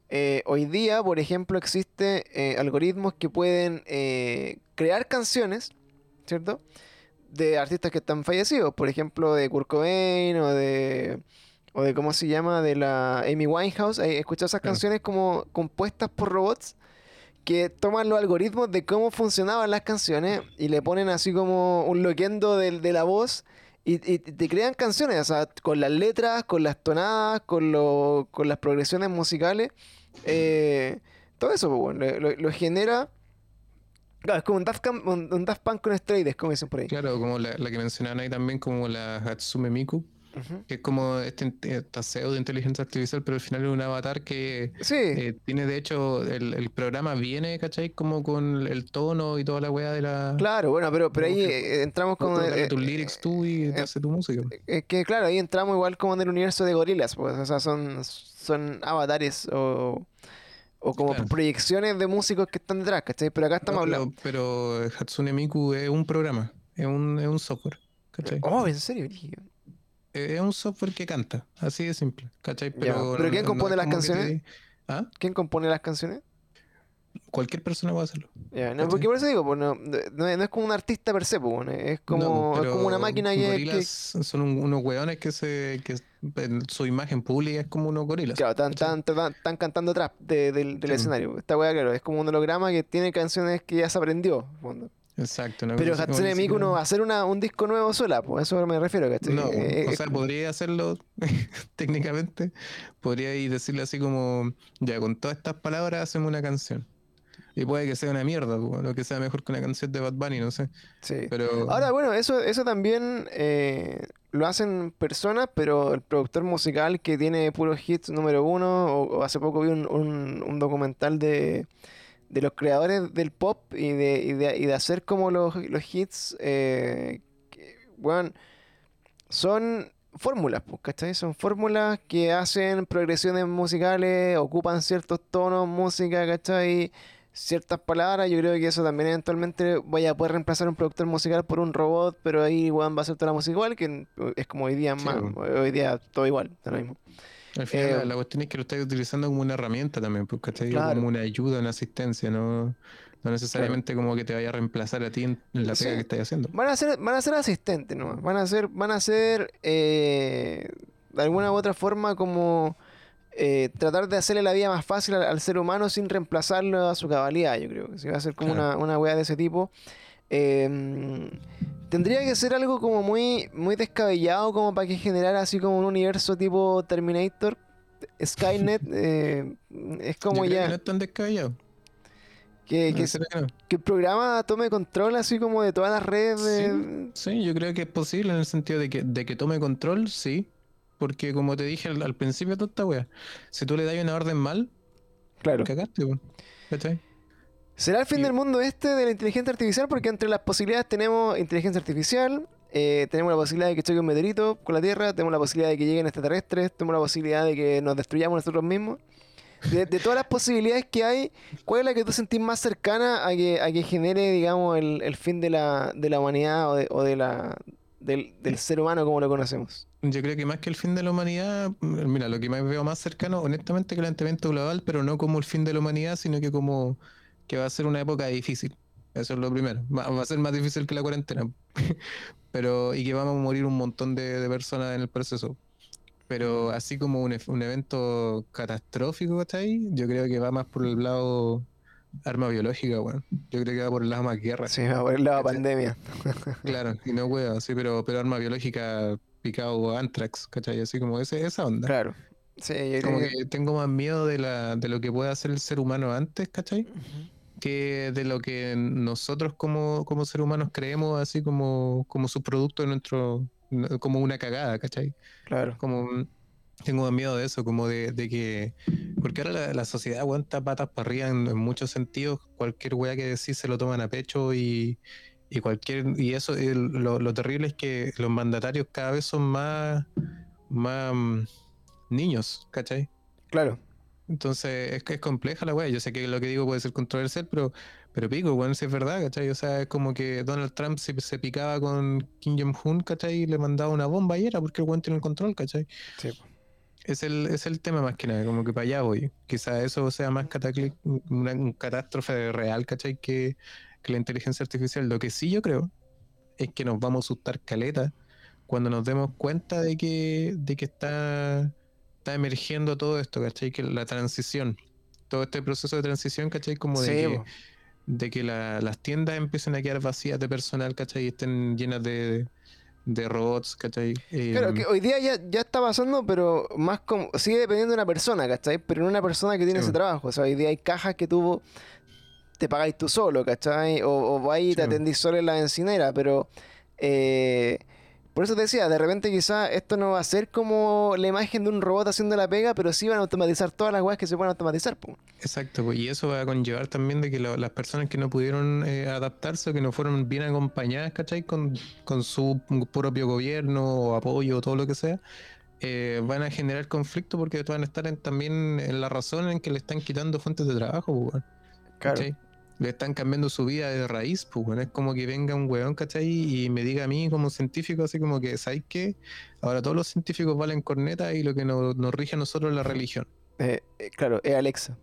eh, hoy día, por ejemplo, existen algoritmos que pueden crear canciones ¿cierto? De artistas que están fallecidos, por ejemplo, de Kurt Cobain o de o de cómo se llama, de la Amy Winehouse. He escuchado esas canciones como compuestas por robots que toman los algoritmos de cómo funcionaban las canciones y le ponen así como un loquendo de, de la voz y, te crean canciones, o sea, con las letras, con las tonadas, con, lo, con las progresiones musicales. Eh, todo eso, pues, bueno, lo genera Claro, es como un Daft, un, Daft Punk con esteroides, como dicen por ahí. Claro, como la, que mencionaban ahí también, como la Hatsume Miku. Que es como este, esta pseudo inteligencia artificial, pero al final es un avatar que eh, tiene, de hecho, el, programa viene, ¿cachai? Como con el tono y toda la weá de la. Claro, bueno, pero, pero ahí eh, entramos como. Eh, tus lyrics tú y te hace tu música. Es que, claro, ahí entramos igual como en el universo de gorilas, pues, o sea, son, son avatares o o como proyecciones de músicos que están detrás, ¿cachai? Pero acá estamos hablando. Pero, Hatsune Miku es un programa, es un, es un software, ¿cachai? Oh, ¿en serio? Es un software que canta, así de simple, ¿cachai? Pero, ¿Pero quién compone las canciones? ¿Ah? ¿Quién compone las canciones? Cualquier persona puede hacerlo. no, porque por eso digo, pues, no, no, es como un artista per se, pues, es, como, es como una máquina que, Son unos hueones que se que su imagen pública es como unos gorilas. Claro, están, cantando atrás del, escenario. Esta wea, claro, es como un holograma que tiene canciones que ya se aprendió. Exacto. Pero Hatsune Miku no va a hacer una, un disco nuevo sola, pues eso me refiero. No, eh, o sea, podría hacerlo técnicamente. Podría ir decirle así como, ya con todas estas palabras hacemos una canción. Y puede que sea una mierda, lo que sea mejor que una canción de Bad Bunny, no sé. Sí. Pero... Ahora, bueno, eso, eso también eh, lo hacen personas, pero el productor musical que tiene puros hits número uno, o, hace poco vi un, un, documental de, de, los creadores del pop y de, y de, y de hacer como los, los hits, eh, bueno, son fórmulas, pues, ¿cachai? Son fórmulas que hacen progresiones musicales, ocupan ciertos tonos, música, ¿cachai? ciertas palabras, yo creo que eso también eventualmente vaya a poder reemplazar un productor musical por un robot, pero ahí va a ser toda la música igual, que es como hoy día más, hoy día todo igual, lo mismo. Al final eh, la cuestión es que lo estás utilizando como una herramienta también, porque como una ayuda, una asistencia, no, no necesariamente como que te vaya a reemplazar a ti en, la pega que estás haciendo. Van a ser, van a ser asistentes, ¿no? Van a ser, van a ser eh, de alguna u otra forma como eh, tratar de hacerle la vida más fácil al, ser humano sin reemplazarlo a su cabalidad, yo creo. que Si va a ser como una, una weá de ese tipo. Em, tendría que ser algo como muy, muy descabellado como para que generara así como un universo tipo Terminator, Skynet. Eh, es como ya... Que no es tan descabellado. Que, que, el programa tome control así como de todas las redes. Sí, yo creo que es posible en el sentido de que, de que tome control, sí. Porque como te dije al, principio de toda esta wea, si tú le das una orden mal, claro. cagaste, ¿Será el fin del mundo este de la inteligencia artificial? Porque entre las posibilidades tenemos inteligencia artificial, eh, tenemos la posibilidad de que choque un meteorito con la Tierra, tenemos la posibilidad de que lleguen extraterrestres, tenemos la posibilidad de que nos destruyamos nosotros mismos. De, todas las posibilidades que hay, ¿cuál es la que tú sentís más cercana a que, a que genere, digamos, el, fin de la, de la humanidad o, de, o de la, del, del, ser humano como lo conocemos? Yo creo que más que el fin de la humanidad, mira, lo que me veo más cercano, honestamente, que el calentamiento global, pero no como el fin de la humanidad, sino que como que va a ser una época difícil. Eso es lo primero. Va, a ser más difícil que la cuarentena. pero, y que vamos a morir un montón de, personas en el proceso. Pero así como un, un evento catastrófico, ahí Yo creo que va más por el lado arma biológica, bueno. Yo creo que va por el lado más guerra. Sí, va por el lado pandemia. claro, y no huevo, sí, pero, pero arma biológica picado anthrax, ¿cachai? Así como ese, esa onda. Claro. Sí, como que... tengo más miedo de, la, de lo que puede hacer el ser humano antes, ¿cachai? Que de lo que nosotros como, como seres humanos creemos así como, como subproducto de nuestro, como una cagada, ¿cachai? Claro. Como tengo miedo de eso, como de, que, porque ahora la, sociedad aguanta patas para arriba en, muchos sentidos, cualquier weá que decís se lo toman a pecho y, y cualquier, y eso, lo, lo, terrible es que los mandatarios cada vez son más, más mm, niños, ¿cachai? Claro. Entonces es que es compleja la weá. Yo sé que lo que digo puede ser controversial, pero, pero pico, bueno, si es verdad, ¿cachai? O sea, es como que Donald Trump se, se picaba con Kim Jong-un, ¿cachai? Y le mandaba una bomba y era porque el weón tiene el control, ¿cachai? Sí. Es el, es el tema más que nada, como que para allá voy. Quizá eso sea más una, un catástrofe real, ¿cachai? Que, que la inteligencia artificial. Lo que sí yo creo es que nos vamos a asustar caleta cuando nos demos cuenta de que, de que está está emergiendo todo esto, ¿cachai? Que la transición, todo este proceso de transición, ¿cachai? Como de que, de que las tiendas empiecen a quedar vacías de personal, ¿cachai? Y estén llenas de, robots, ¿cachai? Claro, que hoy día ya, ya está pasando, pero más como, sigue dependiendo de una persona, ¿cachai? Pero no una persona que tiene ese trabajo. O sea, hoy día hay cajas que tú te pagáis tú solo, ¿cachai? O, o vais y te atendís solo en la encinera, pero... Eh, por eso te decía, de repente quizá esto no va a ser como la imagen de un robot haciendo la pega, pero sí van a automatizar todas las weas que se pueden automatizar. Exacto, y eso va a conllevar también de que las personas que no pudieron eh, adaptarse o que no fueron bien acompañadas, ¿cachai? Con, su propio gobierno o apoyo o todo lo que sea, eh, van a generar conflicto porque van a estar también en la razón en que le están quitando fuentes de trabajo. Claro le están cambiando su vida de raíz, pues bueno, es como que venga un weón, ¿cachai? Y me diga a mí como científico, así como que, ¿sabes qué? Ahora todos los científicos valen corneta y lo que nos, rige a nosotros es la religión. Eh, eh, claro, es Alexa.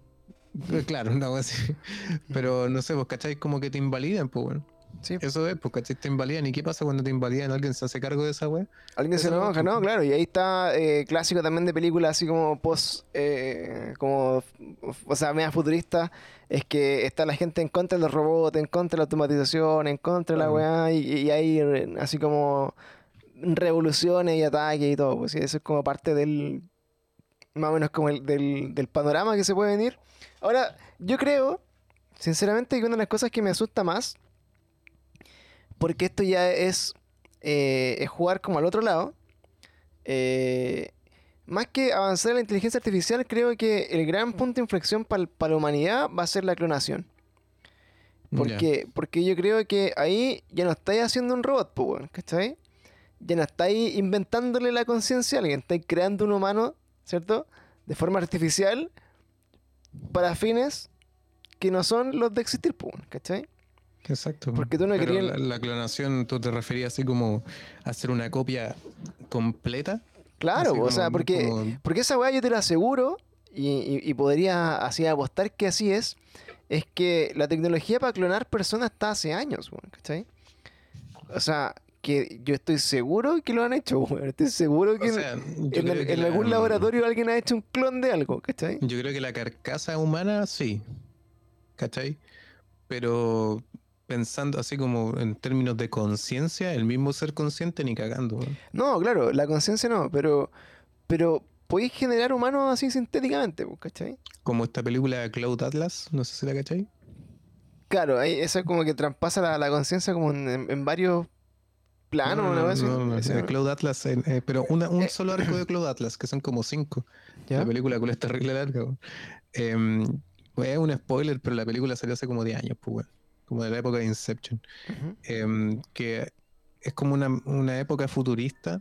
Eh, claro, no, así. Pero no sé, pues, ¿cachai? Como que te invalidan, pues bueno. Eso es, porque te invalidan. ¿Y qué pasa cuando te invalidan? ¿Alguien se hace cargo de esa weá? Alguien se enoja, ¿no? Claro, y ahí está eh, clásico también de películas así como post, eh, como, o sea, media futurista, es que está la gente en contra de los robots, en contra de la automatización, en contra de la weá, y, hay así como revoluciones y ataques y todo. Pues eso es como parte del, más o menos como el, del, del panorama que se puede venir. Ahora, yo creo, sinceramente, que una de las cosas que me asusta más porque esto ya es, eh, es jugar como al otro lado. Eh, más que avanzar en la inteligencia artificial, creo que el gran punto de inflexión para la humanidad va a ser la clonación. Porque, porque yo creo que ahí ya no estáis haciendo un robot, pues, ¿cachai? Ya no estáis inventándole la conciencia a alguien, estáis creando un humano, ¿cierto? De forma artificial para fines que no son los de existir, pues, ¿cachai? Exacto. Porque tú no querías. La, clonación, tú te referías así como hacer una copia completa. Claro, o sea, porque, porque esa weá yo te la aseguro y, podría así apostar que así es. Es que la tecnología para clonar personas está hace años, ¿cachai? O sea, porque yo estoy seguro que lo han hecho, Estoy seguro que, en, algún laboratorio alguien ha hecho un clon de algo, ¿cachai? Yo creo que la carcasa humana sí, ¿cachai? Pero pensando así como en términos de conciencia, el mismo ser consciente ni cagando. No, claro, la conciencia no, pero, pero podéis generar humanos así sintéticamente, ¿cachai? Como esta película de Cloud Atlas, no sé si la cachai. Claro, ahí eso es como que traspasa la, conciencia como en, varios planos, no, no, no, Cloud Atlas, eh, pero un eh. solo arco de Cloud Atlas, que son como cinco. La película con esta regla larga. Eh, es un spoiler, pero la película salió hace como 10 años, pues, bueno como de la época de Inception, em, que es como una, época futurista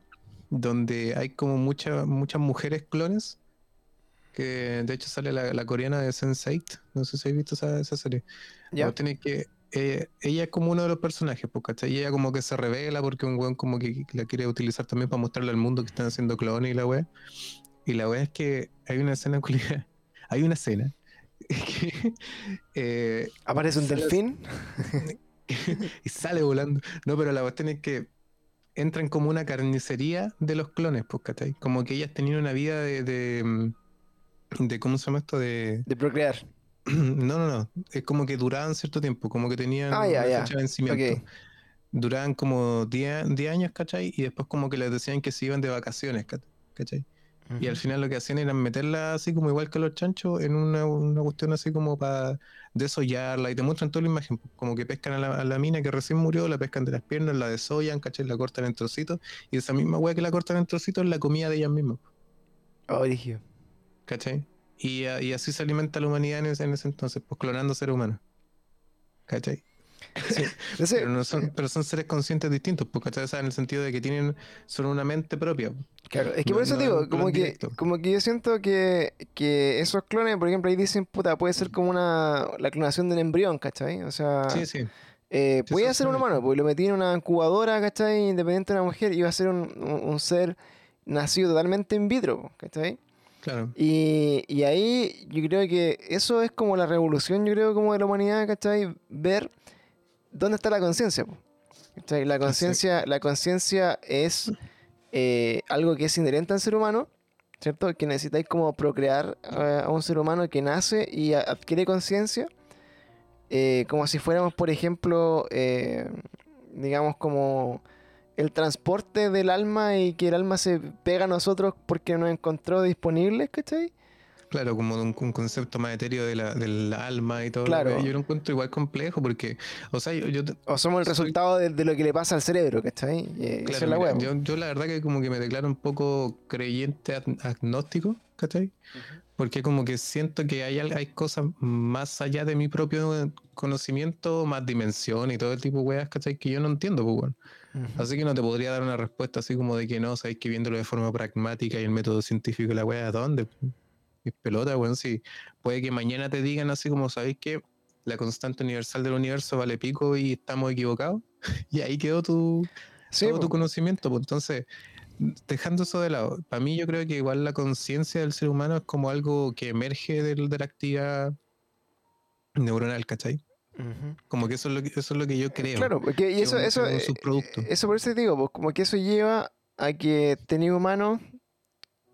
donde hay como muchas muchas mujeres clones, que de hecho sale la, coreana de Sense8, no sé si habéis visto esa, serie. Ya. Tiene que eh, ella es como uno de los personajes, porque Y ella como que se revela porque un weón como que la quiere utilizar también para mostrarle al mundo que están haciendo clones y la wea. Y la wea es que hay una escena hay una escena Eh, ¿Aparece un delfín? y sale volando. No, pero la cuestión es que entran como una carnicería de los clones, pues, ¿cachai? Como que ellas tenían una vida de, de, mm, ¿cómo se llama esto? De, de procrear. No, no, no. Es como que duraban cierto tiempo, como que tenían ah, fecha de vencimiento. Duraban como 10 años, ¿cachai? Y después como que les decían que se iban de vacaciones, ¿cachai? Y al final lo que hacían era meterla así como igual que los chanchos en una, cuestión así como para desollarla y te muestran toda la imagen, como que pescan a la, mina que recién murió, la pescan de las piernas, la desollan, ¿cachai? La cortan en trocitos y esa misma weá que la cortan en trocitos es la comida de ellas mismas. Oh, ¿Cachai? Y, y, así se alimenta la humanidad en ese, en ese entonces, pues clonando seres humanos. ¿Cachai? Pero, no son, pero son seres conscientes distintos, porque en el sentido de que tienen son una mente propia. Claro, es que por eso digo, como que, como que yo siento que, que esos clones, por ejemplo, ahí dicen, puta, puede ser como una la clonación de un embrión, ¿cachai? O sea, sí, sí. Eh, podía ser un humano, porque lo metí en una incubadora, ¿cachai? Independiente de una mujer, iba a ser un, un, ser nacido totalmente in vitro, ¿cachai? Claro. Y, y, ahí yo creo que eso es como la revolución, yo creo, como de la humanidad, ¿cachai? Ver ¿dónde está la conciencia? La conciencia, la conciencia es eh, algo que es inherente al ser humano, ¿cierto? Que necesitáis como procrear a un ser humano que nace y adquiere conciencia, eh, como si fuéramos, por ejemplo, eh, digamos como el transporte del alma y que el alma se pega a nosotros porque nos encontró disponibles, ¿cachai? Claro, como un, concepto más etéreo de la, del alma y todo. Claro. Yo lo encuentro igual complejo porque, o sea, yo... o somos el resultado de, lo que le pasa al cerebro, ¿cachai? Claro, la yo, yo, la verdad que como que me declaro un poco creyente agnóstico, ¿cachai? Porque como que siento que hay, hay cosas más allá de mi propio conocimiento, más dimensión y todo el tipo de weas, ¿cachai? Que yo no entiendo, pues bueno. Así que no te podría dar una respuesta así como de que no, sabéis que viéndolo de forma pragmática y el método científico la wea, ¿dónde? Es pelota, weón. Si puede que mañana te digan así como, ¿sabéis que la constante universal del universo vale pico y estamos equivocados? y ahí quedó tu, todo tu conocimiento. Pues entonces, dejando eso de lado, para mí yo creo que igual la conciencia del ser humano es como algo que emerge de, de la actividad neuronal, ¿cachai? Como que eso es lo que eso es lo que yo creo. Claro, porque y eso, eso, eh, eso por eso te digo, pues como que eso lleva a que tener humanos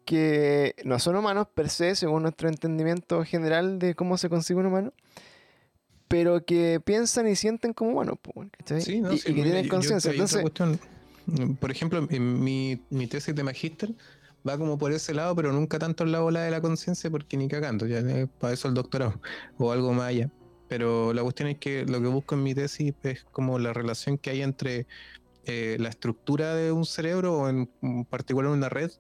que no son humanos per se, según nuestro entendimiento general de cómo se consigue un humano, pero que piensan y sienten como humanos, sí, no, y, que tienen conciencia. por ejemplo, en mi, mi tesis de magíster va como por ese lado, pero nunca tanto en la bola de la conciencia, porque ni cagando, ya para eso el doctorado o algo más allá. Pero la cuestión es que lo que busco en mi tesis es como la relación que hay entre eh, la estructura de un cerebro o en particular una red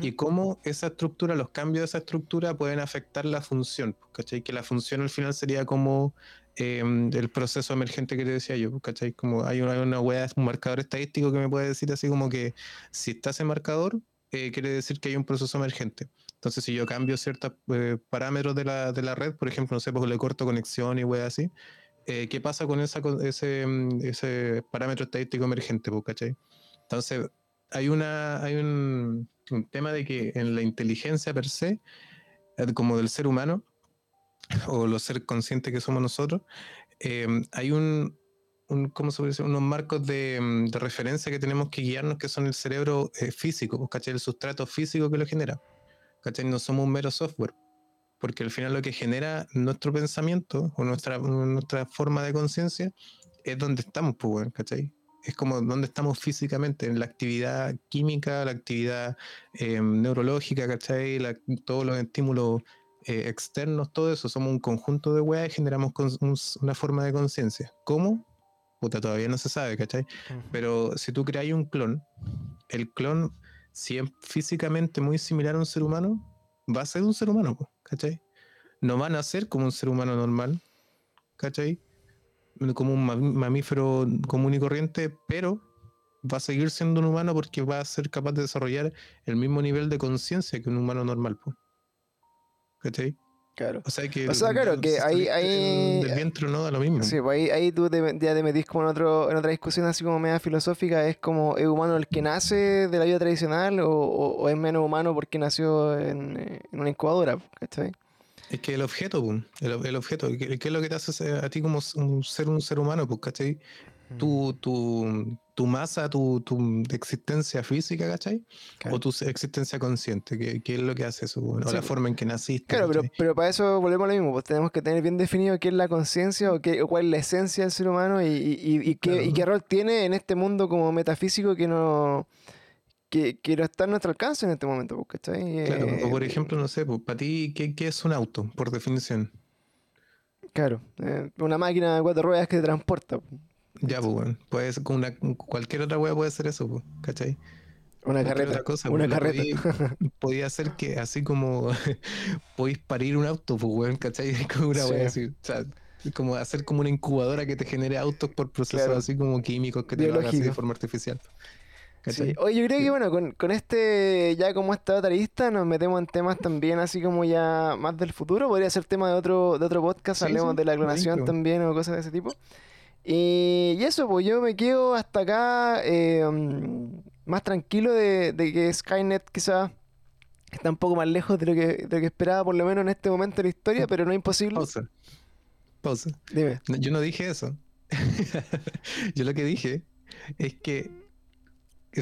y cómo esa estructura, los cambios de esa estructura pueden afectar la función, ¿cachai? Que la función al final sería como em, el proceso emergente que te decía yo, ¿cachai? Como hay una, una web, un marcador estadístico que me puede decir así como que si está ese marcador, eh, quiere decir que hay un proceso emergente. Entonces, si yo cambio ciertos eh, parámetros de la, de la, red, por ejemplo, no sé, pues le corto conexión y web así, eh, ¿qué pasa con esa, ese, mm, ese parámetro estadístico emergente, ¿cachai? Entonces, hay una, hay un, un tema de que en la inteligencia per se, eh, como del ser humano, o los seres conscientes que somos nosotros, em, hay un un, ¿cómo se dice? unos marcos de, mm, de, referencia que tenemos que guiarnos, que son el cerebro eh, físico, pues, ¿cachai? El sustrato físico que lo genera. ¿Cachai? No somos un mero software. Porque al final lo que genera nuestro pensamiento o nuestra, nuestra forma de conciencia es donde estamos, pues, ¿cachai? Es como donde estamos físicamente, en la actividad química, la actividad eh, neurológica, ¿cachai? todos los estímulos eh, externos, todo eso, somos un conjunto de weas y generamos una forma de conciencia. ¿Cómo? Puta, todavía no se sabe, ¿cachai? Pero si tú creas un clon, el clon, si es físicamente muy similar a un ser humano, va a ser un ser humano, ¿cachai? No van a ser como un ser humano normal, ¿cachai? Como un mamífero común y corriente, pero va a seguir siendo un humano porque va a ser capaz de desarrollar el mismo nivel de conciencia que un humano normal, ¿cachai? Claro. O sea, que, claro, que ahí... ahí del vientre no da lo mismo. Sí, pues ahí, ahí tú ya te metís como en, otro, en otra discusión así como media filosófica. ¿Es como, ¿es humano el que nace de la vida tradicional o, o, es menos humano porque nació en, una incubadora? ¿Cachai? Es que el objeto, el, el objeto, ¿qué, es lo que te hace a ti como un ser un ser humano? Pues, ¿cachai? tu, tu, tu masa, tu, tu, existencia física, ¿cachai? O tu existencia consciente, ¿qué, es lo que hace eso? O la forma en que naciste. Claro, pero, pero, para eso volvemos a lo mismo, pues tenemos que tener bien definido qué es la conciencia o, qué, cuál es la esencia del ser humano y, y, y, qué, y qué rol tiene en este mundo como metafísico que no... Que, que no está a nuestro alcance en este momento, pues, ¿cachai? Claro, o por eh, ejemplo, no sé, pues, para ti, ¿qué, ¿qué es un auto, por definición? Claro, eh, una máquina de cuatro ruedas que te transporta. Ya, pues, bueno. Puede ser, una, cualquier otra wea puede ser eso, pues, ¿cachai? Una carreta. cosa, una carreta. Podía, ser que así como podéis parir un auto, pues, weón, ¿cachai? Como una wea así. O sea, como hacer como una incubadora que te genere autos por procesos así como químicos que te lo hagan así de forma artificial. Sí. Oye, yo creo que bueno, con, con este, ya como esta otra lista, nos metemos en temas también así como ya más del futuro. Podría ser tema de otro, de otro podcast, hablemos de la clonación también o cosas de ese tipo. Y, eso, pues yo me quedo hasta acá eh, mm, más tranquilo de, que Skynet quizá está un poco más lejos de lo, que, de lo que esperaba, por lo menos en este momento de la historia, pero no es imposible. Pausa. Pausa. Dime. yo no dije eso. yo lo que dije es que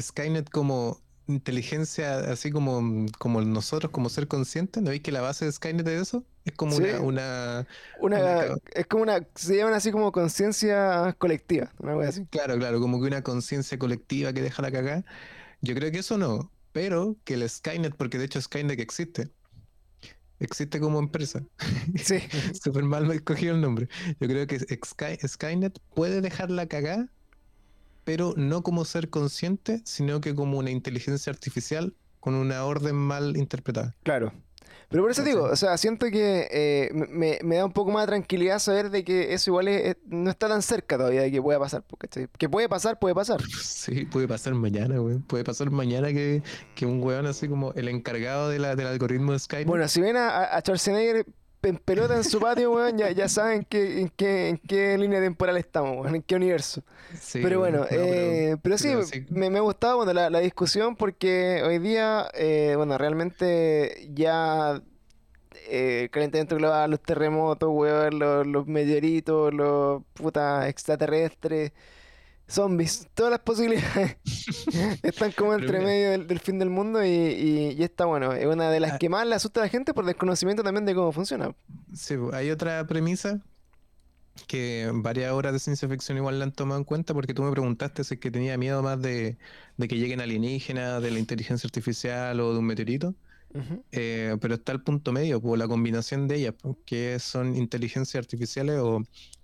Skynet como inteligencia, así como, como nosotros, como ser consciente, ¿no veis que la base de Skynet es eso? Es como una, una, Es como una. Se llaman así como conciencia colectiva, una así. Claro, claro, como que una conciencia colectiva que deja la cagada. Yo creo que eso no, pero que el Skynet, porque de hecho Skynet existe. Existe como empresa. Sí. Súper mal me escogido el nombre. Yo creo que Skynet puede dejar la cagada pero no como ser consciente, sino que como una inteligencia artificial con una orden mal interpretada. Claro. Pero por eso digo, o sea, siento que eh, me, da un poco más de tranquilidad saber de que eso igual no está tan cerca todavía de que pueda pasar. Porque, que puede pasar, puede pasar. Sí, puede pasar mañana, güey. Puede pasar mañana que, un weón así como el encargado de la, del algoritmo de Skype. Bueno, si ven a, a Schwarzenegger en pelota en su patio, weón, ya, ya saben que, en, qué, en qué línea temporal estamos, weón, en qué universo. pero bueno, eh, pero, sí, Me, me, ha gustado la, discusión porque hoy día, eh, bueno, realmente ya eh, calentamiento global, los terremotos, weón, los, los meteoritos, los putas extraterrestres zombies, todas las posibilidades están como entre medio del, fin del mundo y, y, está bueno. Es una de las ah. que más le asusta a la gente por desconocimiento también de cómo funciona. Sí, hay otra premisa que varias horas de ciencia ficción igual la han tomado en cuenta porque tú me preguntaste si es que tenía miedo más de, que lleguen alienígenas, de la inteligencia artificial o de un meteorito. Eh, pero está el punto medio, por la combinación de ellas, que son inteligencias artificiales o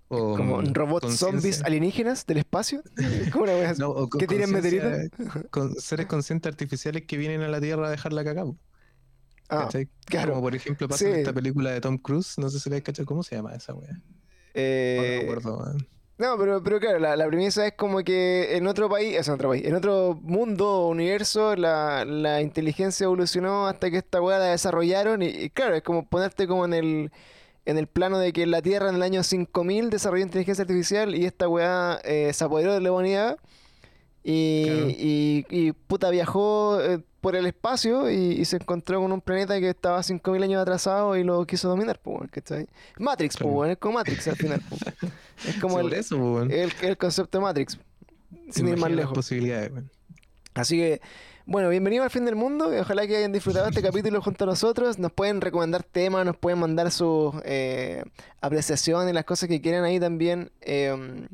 como robots zombies alienígenas del espacio. ¿Cómo ¿Qué tienen meteoritos? Con seres conscientes artificiales que vienen a la Tierra a dejar la cagada. Ah, claro. Como por ejemplo pasa en esta película de Tom Cruise, no sé si la cachado, ¿cómo se llama esa wea? Eh... No, pero, pero claro, la, premisa es como que en otro país, es en otro país, en otro mundo o universo, la, la inteligencia evolucionó hasta que esta weá la desarrollaron y, claro, es como ponerte como en el en el plano de que la Tierra en el año 5000 desarrolló inteligencia artificial y esta weá eh, se apoderó de la humanidad. Y, y, puta viajó eh, por el espacio y, se encontró con un planeta que estaba 5.000 años atrasado y lo quiso dominar, pues, ¿cachai? Matrix, pues, es como Matrix al final, Es como el, el, concepto de Matrix, sin ir más lejos. Posibilidades, Así que, bueno, bienvenido al fin del mundo. Ojalá que hayan disfrutado este capítulo junto a nosotros. Nos pueden recomendar temas, nos pueden mandar sus eh, apreciaciones, las cosas que quieran ahí también. Eh,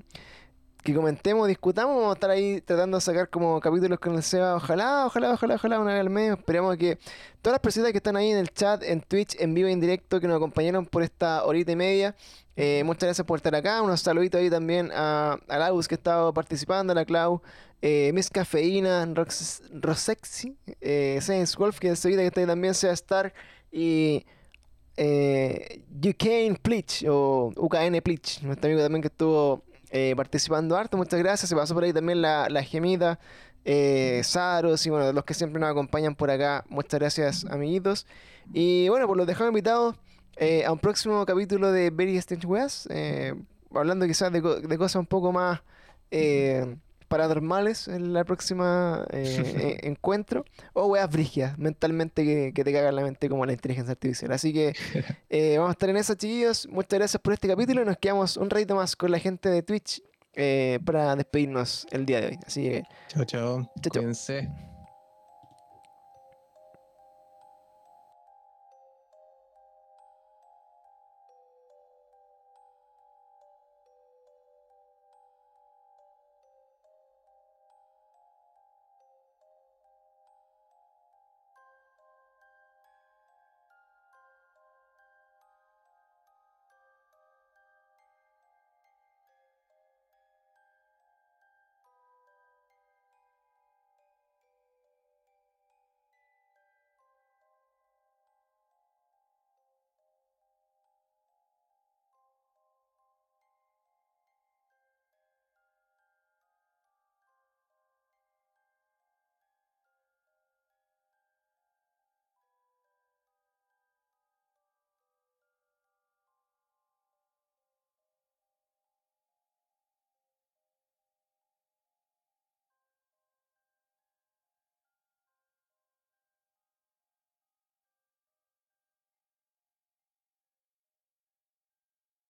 que comentemos, discutamos, vamos a estar ahí tratando de sacar como capítulos con el SEBA. Ojalá, ojalá, ojalá, ojalá, una vez al mes. Esperemos que todas las personas que están ahí en el chat, en Twitch, en vivo en directo, que nos acompañaron por esta horita y media. Eh, muchas gracias por estar acá. Unos saluditos ahí también a, a que ha estado participando, a la Clau, eh, Miss Cafeína, Rox, Rosexy, eh, Saints Wolf, que es que está ahí también, sea Star y eh, UKN Plitch o UKN Plitch, nuestro amigo también que estuvo eh, participando harto. Muchas gracias. Se pasó por ahí también la, la gemita, eh, Saros y bueno, los que siempre nos acompañan por acá. Muchas gracias, amiguitos. Y bueno, pues los dejamos invitados eh, a un próximo capítulo de Very Strange West. Eh, hablando quizás de, de, cosas un poco más paranormales en la próxima eh, e, encuentro. O weas brigias, mentalmente que, que, te cagan la mente como la inteligencia artificial. Así que eh, vamos a estar en eso, chiquillos. Muchas gracias por este capítulo. Nos quedamos un ratito más con la gente de Twitch eh, para despedirnos el día de hoy. Así que. Chao, chao. chao, chao.